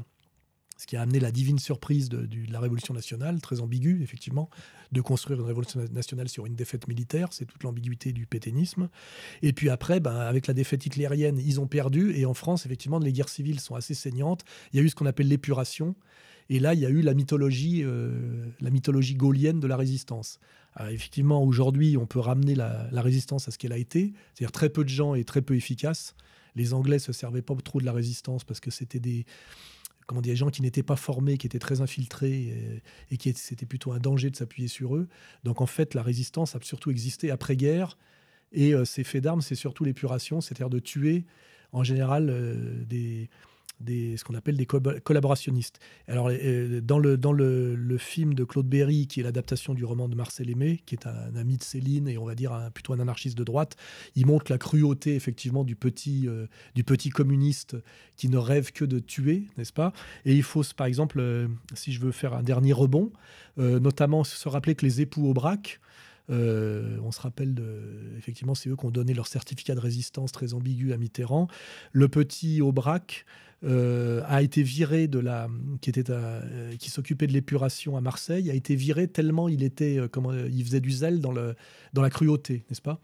ce qui a amené la divine surprise de, la Révolution nationale, très ambiguë, effectivement, de construire une Révolution nationale sur une défaite militaire, c'est toute l'ambiguïté du pétainisme. Et puis après, ben, avec la défaite hitlérienne, ils ont perdu, et en France, effectivement, les guerres civiles sont assez saignantes. Il y a eu ce qu'on appelle l'épuration, et là, il y a eu la mythologie, euh, la mythologie gaulienne de la résistance. effectivement, aujourd'hui, on peut ramener la, la résistance à ce qu'elle a été, c'est-à-dire très peu de gens et très peu efficaces. Les Anglais se servaient pas trop de la résistance parce que c'était des comment dire, des gens qui n'étaient pas formés, qui étaient très infiltrés et, qui c'était plutôt un danger de s'appuyer sur eux. Donc en fait, la résistance a surtout existé après-guerre. Et euh, ces faits d'armes, c'est surtout l'épuration, c'est-à-dire de tuer en général euh, des, ce qu'on appelle des collaborationnistes. Alors, euh, dans, le, dans le, film de Claude Berry, qui est l'adaptation du roman de Marcel Aimé, qui est un, ami de Céline et on va dire un, plutôt un anarchiste de droite, il montre la cruauté effectivement du petit, euh, du petit communiste qui ne rêve que de tuer, n'est-ce pas? Et il faut, par exemple, euh, si je veux faire un dernier rebond, notamment se rappeler que les époux Aubrac, on se rappelle, effectivement, c'est eux qui ont donné leur certificat de résistance très ambigu à Mitterrand. Le petit Aubrac euh, a été viré de la, qui était euh, qui s'occupait de l'épuration à Marseille, a été viré tellement il était, euh, comment, il faisait du zèle dans le, dans la cruauté, n'est-ce pas?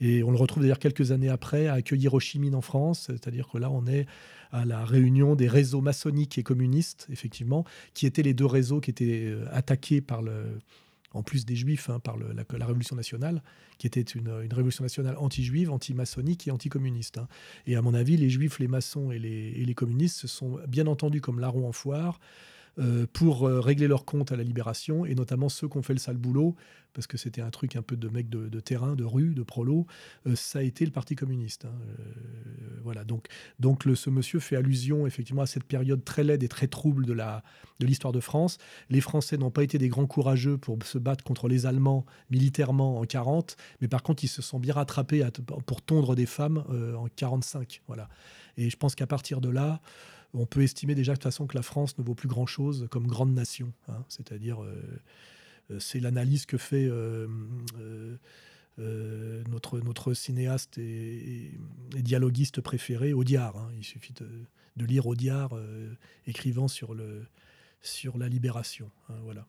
Et on le retrouve d'ailleurs quelques années après à accueillir Ho Chi Minh en France, c'est-à-dire que là on est à la réunion des réseaux maçonniques et communistes, effectivement, qui étaient les deux réseaux qui étaient attaqués par le en plus des juifs hein, par la, Révolution nationale, qui était une, révolution nationale anti-juive, anti-maçonnique et anti-communiste. Hein. Et à mon avis, les juifs, les maçons et les, communistes se sont bien entendus comme larrons en foire euh, pour euh, régler leur compte à la libération, et notamment ceux qui ont fait le sale boulot, parce que c'était un truc un peu de mec de, terrain, de rue, de prolo, euh, ça a été le Parti communiste. Hein. voilà, donc, donc ce monsieur fait allusion effectivement à cette période très laide et très trouble de l'histoire de, de France. Les Français n'ont pas été des grands courageux pour se battre contre les Allemands militairement en 40, mais par contre ils se sont bien rattrapés pour tondre des femmes en 45. Voilà. Et je pense qu'à partir de là, on peut estimer déjà de toute façon que la France ne vaut plus grand-chose comme grande nation. Hein. C'est-à-dire, euh, euh, c'est l'analyse que fait euh, notre, notre cinéaste et, dialoguiste préféré, Audiard. Hein. Il suffit de, lire Audiard écrivant sur, le, sur la libération. Hein, voilà.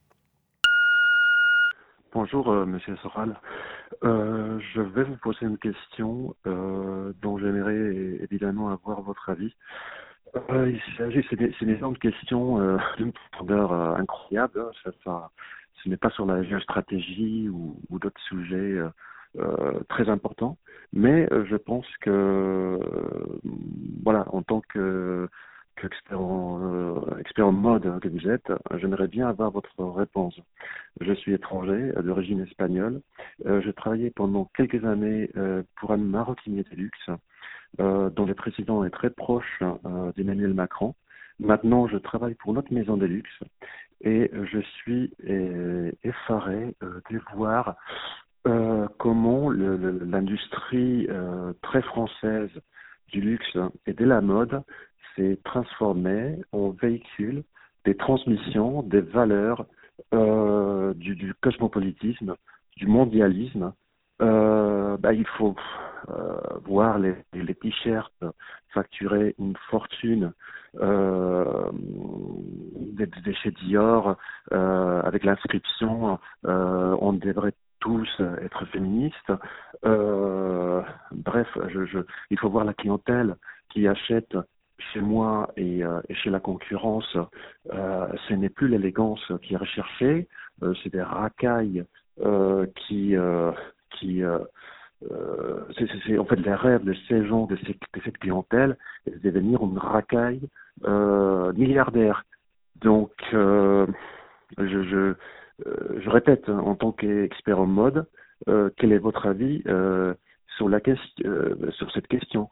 Bonjour, Monsieur Soral. je vais vous poser une question dont j'aimerais évidemment avoir votre avis. Euh, c'est une énorme question euh, d'une profondeur euh, incroyable. Hein. Ça, ça, ce n'est pas sur la géostratégie ou, d'autres sujets euh, euh, très importants, mais je pense que, voilà, en tant que expert en mode que vous êtes, j'aimerais bien avoir votre réponse. Je suis étranger, d'origine espagnole. J'ai travaillé pendant quelques années pour un maroquinier de luxe euh, dont le président est très proche euh, d'Emmanuel Macron. Maintenant, je travaille pour notre maison de luxe et je suis euh, effaré de voir comment l'industrie très française du luxe et de la mode s'est transformée en véhicule des transmissions, des valeurs du, du cosmopolitisme, du mondialisme. bah, il faut voir les, les t-shirts facturer une fortune euh, des, des chez Dior avec l'inscription on devrait tous être féministes. bref, il faut voir la clientèle qui achète chez moi et, euh, chez la concurrence, euh, ce n'est plus l'élégance qui est recherchée, euh, c'est des racailles euh, qui, euh, qui euh, c'est en fait les rêves de ces gens, de, cette clientèle, de devenir une racaille milliardaire. Donc, je, je, je répète, en tant qu'expert en mode, quel est votre avis sur, la question, sur cette question?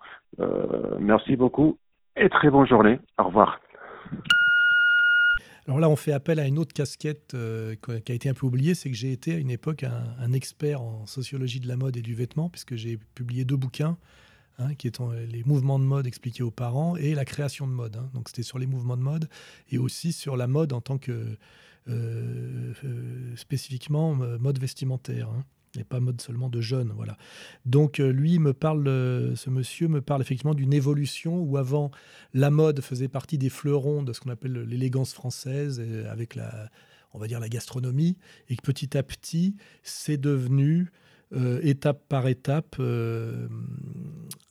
Merci beaucoup et très bonne journée. Au revoir. Alors là, on fait appel à une autre casquette euh, qui a été un peu oubliée, c'est que j'ai été à une époque un, expert en sociologie de la mode et du vêtement, puisque j'ai publié deux bouquins, hein, qui étant les mouvements de mode expliqués aux parents et la création de mode. Hein. Donc c'était sur les mouvements de mode et aussi sur la mode en tant que euh, euh, spécifiquement mode vestimentaire. Hein et pas mode seulement de jeunes. Voilà. Donc euh, lui me parle, euh, ce monsieur me parle effectivement d'une évolution où avant la mode faisait partie des fleurons de ce qu'on appelle l'élégance française avec la, on va dire la gastronomie et que petit à petit c'est devenu euh, étape par étape, euh,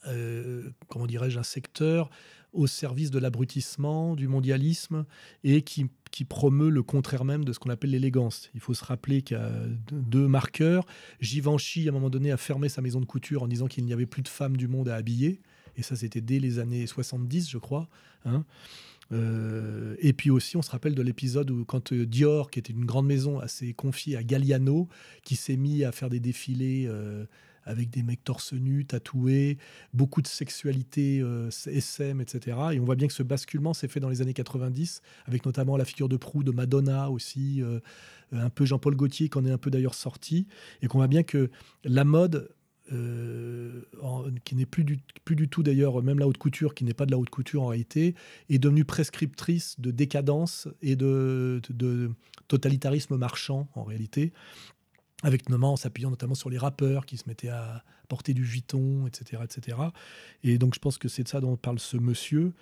euh, comment dirais-je, un secteur au service de l'abrutissement, du mondialisme, et qui, qui, promeut le contraire même de ce qu'on appelle l'élégance. Il faut se rappeler qu'il y a deux marqueurs. Givenchy, à un moment donné, a fermé sa maison de couture en disant qu'il n'y avait plus de femmes du monde à habiller. Et ça, c'était dès les années 70, je crois. Hein. Euh, et puis aussi, on se rappelle de l'épisode où quand euh, Dior, qui était une grande maison, s'est confié à Galliano, qui s'est mis à faire des défilés euh, avec des mecs torse nus, tatoués, beaucoup de sexualité SM, etc. Et on voit bien que ce basculement s'est fait dans les années 90, avec notamment la figure de proue de Madonna aussi, un peu Jean-Paul Gaultier, qui en est un peu d'ailleurs sorti, et qu'on voit bien que la mode euh, qui n'est plus du, tout d'ailleurs, même la haute couture, qui n'est pas de la haute couture en réalité, est devenue prescriptrice de décadence et de totalitarisme marchand en réalité, avec notamment en s'appuyant notamment sur les rappeurs qui se mettaient à porter du Vuitton, etc., etc. Et donc je pense que c'est de ça dont parle ce monsieur.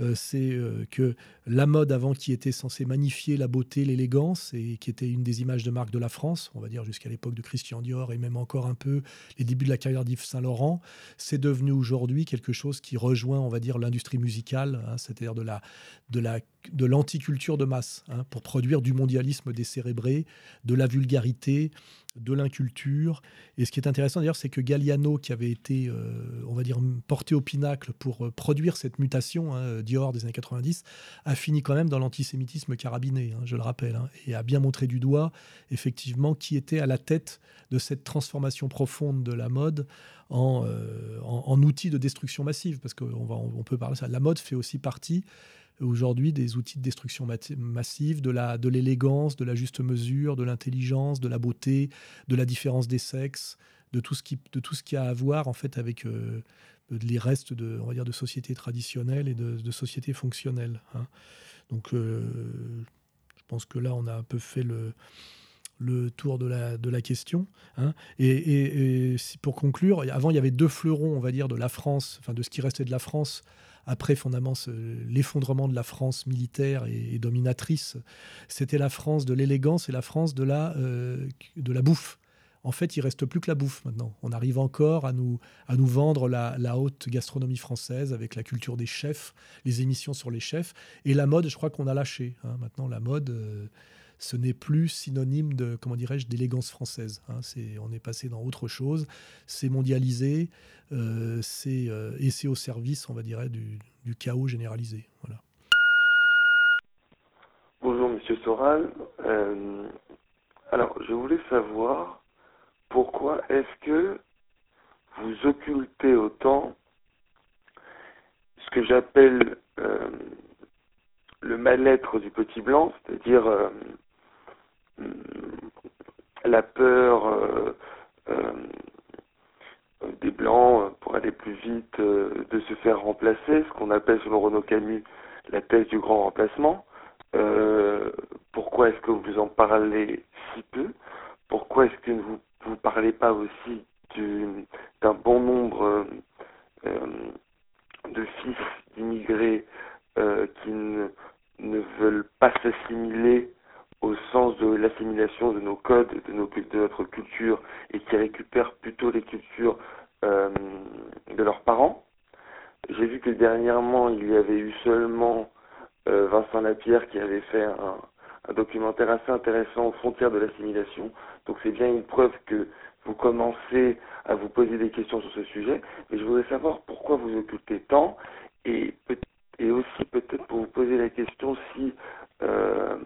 Euh, c'est euh, que la mode avant qui était censée magnifier la beauté, l'élégance, et qui était une des images de marque de la France, on va dire jusqu'à l'époque de Christian Dior et même encore un peu les débuts de la carrière d'Yves Saint Laurent, c'est devenu aujourd'hui quelque chose qui rejoint, on va dire, l'industrie musicale, hein, c'est-à-dire de la de la de l'anticulture de masse, hein, pour produire du mondialisme décérébré, de la vulgarité, de l'inculture. Et ce qui est intéressant d'ailleurs, c'est que Galliano, qui avait été, euh, on va dire, porté au pinacle pour euh, produire cette mutation, hein, Dior des années 90, a fini quand même dans l'antisémitisme carabiné, hein, je le rappelle, hein, et a bien montré du doigt, effectivement, qui était à la tête de cette transformation profonde de la mode en, euh, outil de destruction massive, parce qu'on on, on peut parler ça. La mode fait aussi partie aujourd'hui des outils de destruction massive, de la de l'élégance, de la juste mesure, de l'intelligence, de la beauté, de la différence des sexes, de tout ce qui de tout ce qui a à voir en fait avec euh, les restes de on va dire de sociétés traditionnelles et de, sociétés fonctionnelles. Hein. Donc euh, je pense que là on a un peu fait le le tour de la, de la question. Hein. Et, et, pour conclure, avant il y avait deux fleurons, on va dire, de la France, enfin de ce qui restait de la France après fondamentalement l'effondrement de la France militaire et, dominatrice, c'était la France de l'élégance et la France de la, euh, de la bouffe. En fait, il reste plus que la bouffe maintenant. On arrive encore à nous, à nous vendre la, la, haute gastronomie française avec la culture des chefs, les émissions sur les chefs. Et la mode, je crois qu'on a lâché. Hein. Maintenant, la mode, euh, ce n'est plus synonyme de, comment dirais-je, d'élégance française. Hein. On est passé dans autre chose. C'est mondialisé. Euh, c'est, euh, et c'est au service, on va dire, du, chaos généralisé. Bonjour, Monsieur Soral. Euh, alors, je voulais savoir pourquoi est-ce que vous occultez autant ce que j'appelle le mal-être du petit blanc, c'est-à-dire la peur euh, euh, des blancs pour aller plus vite, euh, de se faire remplacer, ce qu'on appelle selon Renaud Camus la thèse du grand remplacement. Euh, pourquoi est-ce que vous en parlez si peu? Pourquoi est-ce que vous vous parlez pas aussi d'un bon nombre de fils d'immigrés qui ne veulent pas s'assimiler au sens de l'assimilation de nos codes, de, nos, de notre culture, et qui récupèrent plutôt les cultures euh, de leurs parents. J'ai vu que dernièrement, il y avait eu seulement euh, Vincent Lapierre qui avait fait un, documentaire assez intéressant aux frontières de l'assimilation. Donc c'est bien une preuve que vous commencez à vous poser des questions sur ce sujet. Mais je voudrais savoir pourquoi vous occultez tant et, et aussi peut-être pour vous poser la question si euh,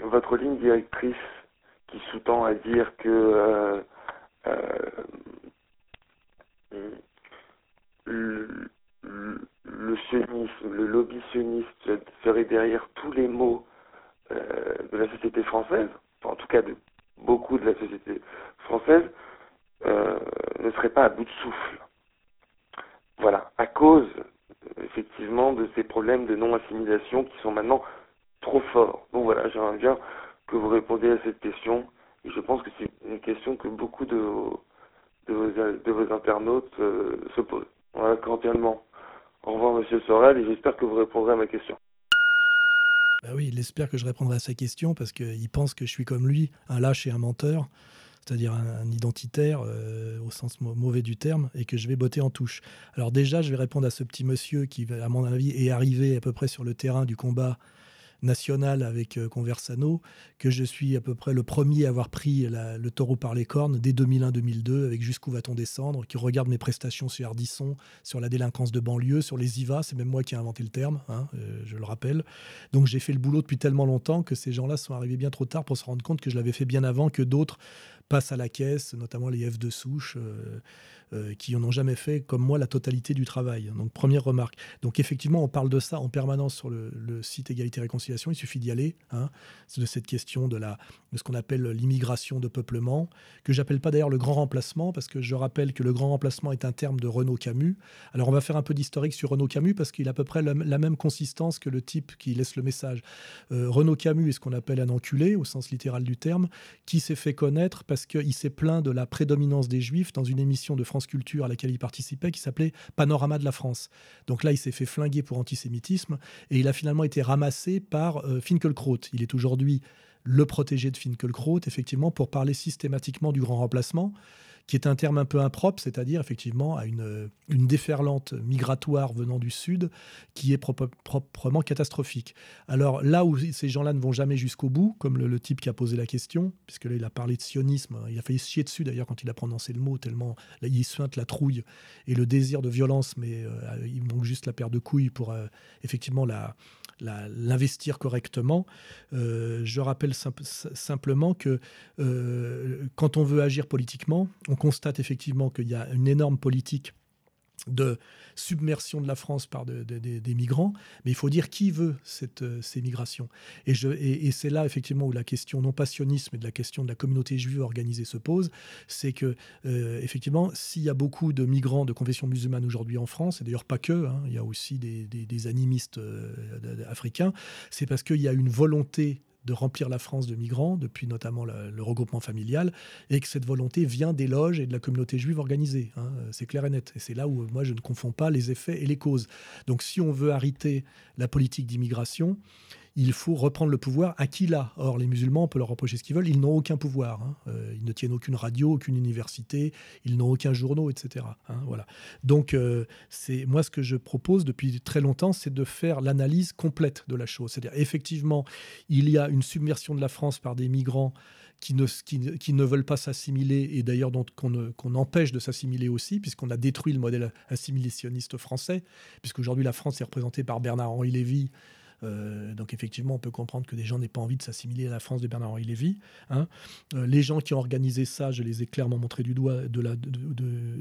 votre ligne directrice qui sous-tend à dire que euh, euh, le, sionisme, le lobby sioniste serait derrière tous les maux euh, de la société française, en tout cas de beaucoup de la société française, ne serait pas à bout de souffle. Voilà, à cause effectivement de ces problèmes de non-assimilation qui sont maintenant trop fort. Donc voilà, j'aimerais bien que vous répondiez à cette question. Et je pense que c'est une question que beaucoup de vos, de vos, internautes euh, se posent. Voilà, cordialement. Au revoir, monsieur Sorel, et j'espère que vous répondrez à ma question. Bah oui, il espère que je répondrai à sa question parce qu'il pense que je suis comme lui, un lâche et un menteur, c'est-à-dire un, identitaire euh, au sens mauvais du terme, et que je vais botter en touche. Alors déjà, je vais répondre à ce petit monsieur qui, à mon avis, est arrivé à peu près sur le terrain du combat national avec euh, Conversano, que je suis à peu près le premier à avoir pris le taureau par les cornes dès 2001-2002 avec Jusqu'où va-t-on descendre, qui regarde mes prestations sur Ardisson, sur la délinquance de banlieue, sur les IVA, c'est même moi qui ai inventé le terme, hein, euh, je le rappelle. Donc j'ai fait le boulot depuis tellement longtemps que ces gens-là sont arrivés bien trop tard pour se rendre compte que je l'avais fait bien avant que d'autres passent à la caisse, notamment les F de souche. Euh, euh, qui n'en ont jamais fait, comme moi, la totalité du travail. Donc, première remarque. Donc, effectivement, on parle de ça en permanence sur le, site Égalité Réconciliation. Il suffit d'y aller. Hein, de cette question de, la, de ce qu'on appelle l'immigration de peuplement, que j'appelle pas d'ailleurs le grand remplacement, parce que je rappelle que le grand remplacement est un terme de Renaud Camus. Alors, on va faire un peu d'historique sur Renaud Camus, parce qu'il a à peu près la, même consistance que le type qui laisse le message. Euh, Renaud Camus est ce qu'on appelle un enculé, au sens littéral du terme, qui s'est fait connaître parce qu'il s'est plaint de la prédominance des juifs dans une émission de France Culture à laquelle il participait qui s'appelait Panorama de la France. Donc là, il s'est fait flinguer pour antisémitisme et il a finalement été ramassé par euh, Finkelkraut. Il est aujourd'hui le protégé de Finkelkraut, effectivement, pour parler systématiquement du grand remplacement qui est un terme un peu impropre, c'est-à-dire effectivement à une, une déferlante migratoire venant du sud qui est proprement catastrophique. Alors là où ces gens-là ne vont jamais jusqu'au bout, comme le, type qui a posé la question, puisque là il a parlé de sionisme, il a failli se chier dessus d'ailleurs quand il a prononcé le mot, tellement là, il suinte la trouille et le désir de violence, mais euh, il manque juste la paire de couilles pour euh, effectivement l'investir correctement. Euh, je rappelle simplement que euh, quand on veut agir politiquement, on constate effectivement qu'il y a une énorme politique de submersion de la France par des migrants, mais il faut dire qui veut cette, euh, ces migrations. Et, c'est là effectivement où la question non passionnisme mais de la question de la communauté juive organisée se pose, c'est que euh, effectivement s'il y a beaucoup de migrants de confession musulmane aujourd'hui en France, et d'ailleurs pas que, hein, il y a aussi des, des animistes euh, africains, c'est parce qu'il y a une volonté de remplir la France de migrants, depuis notamment le, regroupement familial, et que cette volonté vient des loges et de la communauté juive organisée. Hein, c'est clair et net. Et c'est là où moi je ne confonds pas les effets et les causes. Donc si on veut arrêter la politique d'immigration, il faut reprendre le pouvoir à qui là? Or, les musulmans, on peut leur reprocher ce qu'ils veulent, ils n'ont aucun pouvoir. Hein. Euh, ils ne tiennent aucune radio, aucune université, ils n'ont aucun journaux, etc. Hein, voilà. Donc, euh, c'est moi ce que je propose depuis très longtemps, c'est de faire l'analyse complète de la chose. C'est-à-dire, effectivement, il y a une submersion de la France par des migrants qui ne, qui, ne, veulent pas s'assimiler et d'ailleurs qu'on empêche de s'assimiler aussi, puisqu'on a détruit le modèle assimilationniste français, puisqu'aujourd'hui la France est représentée par Bernard-Henri Lévy, euh, donc effectivement, on peut comprendre que des gens n'aient pas envie de s'assimiler à la France de Bernard-Henri Lévy. Hein. Euh, les gens qui ont organisé ça, je les ai clairement montrés du doigt,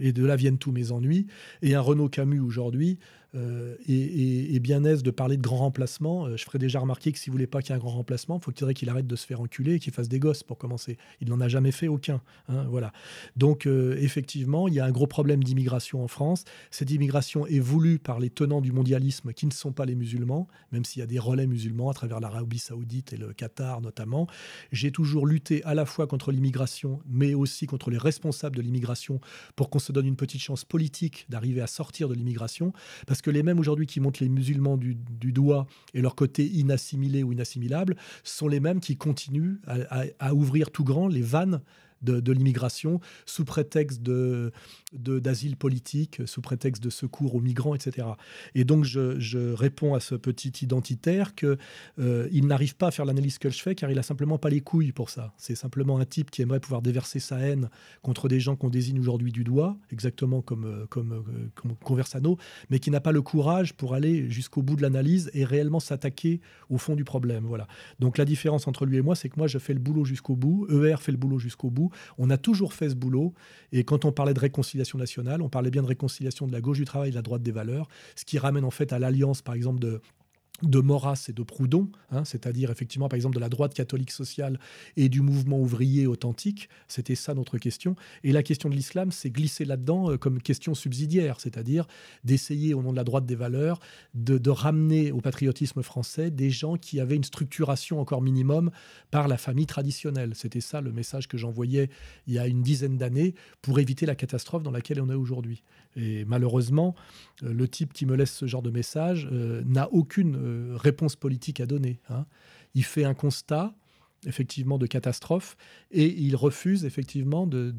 et de là viennent tous mes ennuis. Et un Renaud Camus aujourd'hui, euh, et, bien aise de parler de grand remplacement. Euh, je ferai déjà remarquer que si vous voulez pas qu'il y ait un grand remplacement, il faut qu'il arrête de se faire enculer et qu'il fasse des gosses pour commencer. Il n'en a jamais fait aucun. Hein, voilà. Donc euh, effectivement, il y a un gros problème d'immigration en France. Cette immigration est voulue par les tenants du mondialisme qui ne sont pas les musulmans, même s'il y a des relais musulmans à travers l'Arabie saoudite et le Qatar notamment. J'ai toujours lutté à la fois contre l'immigration, mais aussi contre les responsables de l'immigration pour qu'on se donne une petite chance politique d'arriver à sortir de l'immigration. Parce que les mêmes aujourd'hui qui montrent les musulmans du, doigt et leur côté inassimilé ou inassimilable sont les mêmes qui continuent à ouvrir tout grand les vannes de, l'immigration sous prétexte de, d'asile politique, sous prétexte de secours aux migrants, etc. Et donc je, réponds à ce petit identitaire qu'il euh, il n'arrive pas à faire l'analyse que je fais car il a simplement pas les couilles pour ça. C'est simplement un type qui aimerait pouvoir déverser sa haine contre des gens qu'on désigne aujourd'hui du doigt, exactement comme, euh, comme, euh, comme Conversano, mais qui n'a pas le courage pour aller jusqu'au bout de l'analyse et réellement s'attaquer au fond du problème. Voilà. Donc la différence entre lui et moi, c'est que moi je fais le boulot jusqu'au bout, ER fait le boulot jusqu'au bout, on a toujours fait ce boulot. Et quand on parlait de réconciliation nationale, on parlait bien de réconciliation de la gauche du travail de la droite des valeurs, ce qui ramène en fait à l'alliance, par exemple, de de Maurras et de Proudhon, hein, c'est-à-dire effectivement par exemple de la droite catholique sociale et du mouvement ouvrier authentique, c'était ça notre question. Et la question de l'islam, c'est glisser là-dedans euh, comme question subsidiaire, c'est-à-dire d'essayer au nom de la droite des valeurs de, ramener au patriotisme français des gens qui avaient une structuration encore minimum par la famille traditionnelle. C'était ça le message que j'envoyais il y a une dizaine d'années pour éviter la catastrophe dans laquelle on est aujourd'hui. Et malheureusement, euh, le type qui me laisse ce genre de message euh, n'a aucune euh, réponse politique à donner. Hein. Il fait un constat, effectivement de catastrophe et il refuse effectivement de,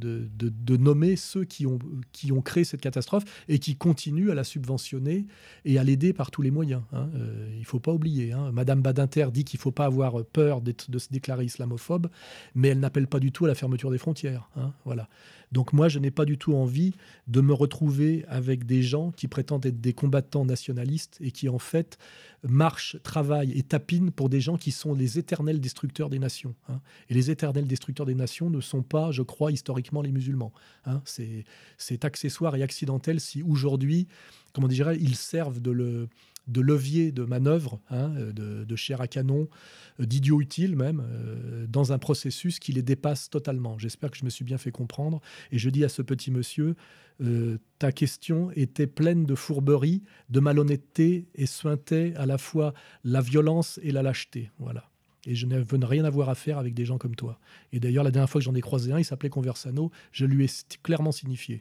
nommer ceux qui ont, qui ont créé cette catastrophe et qui continuent à la subventionner et à l'aider par tous les moyens. Hein. il ne faut pas oublier. Hein. Madame Badinter dit qu'il ne faut pas avoir peur de se déclarer islamophobe, mais elle n'appelle pas du tout à la fermeture des frontières. voilà. Donc moi, je n'ai pas du tout envie de me retrouver avec des gens qui prétendent être des combattants nationalistes et qui en fait marchent, travaillent et tapinent pour des gens qui sont les éternels destructeurs des nations. Hein. Et les éternels destructeurs des nations ne sont pas, je crois, historiquement les musulmans. Hein. C'est accessoire et accidentel si aujourd'hui, comment dirais ils servent de le de levier de manœuvre, hein, de, de, chair à canon, euh, d'idiots utiles même, euh, dans un processus qui les dépasse totalement. J'espère que je me suis bien fait comprendre. Et je dis à ce petit monsieur, euh, ta question était pleine de fourberie, de malhonnêteté et sointait à la fois la violence et la lâcheté. Voilà. Et je n'avais rien à voir à faire avec des gens comme toi. Et d'ailleurs, la dernière fois que j'en ai croisé un, il s'appelait Conversano, je lui ai clairement signifié.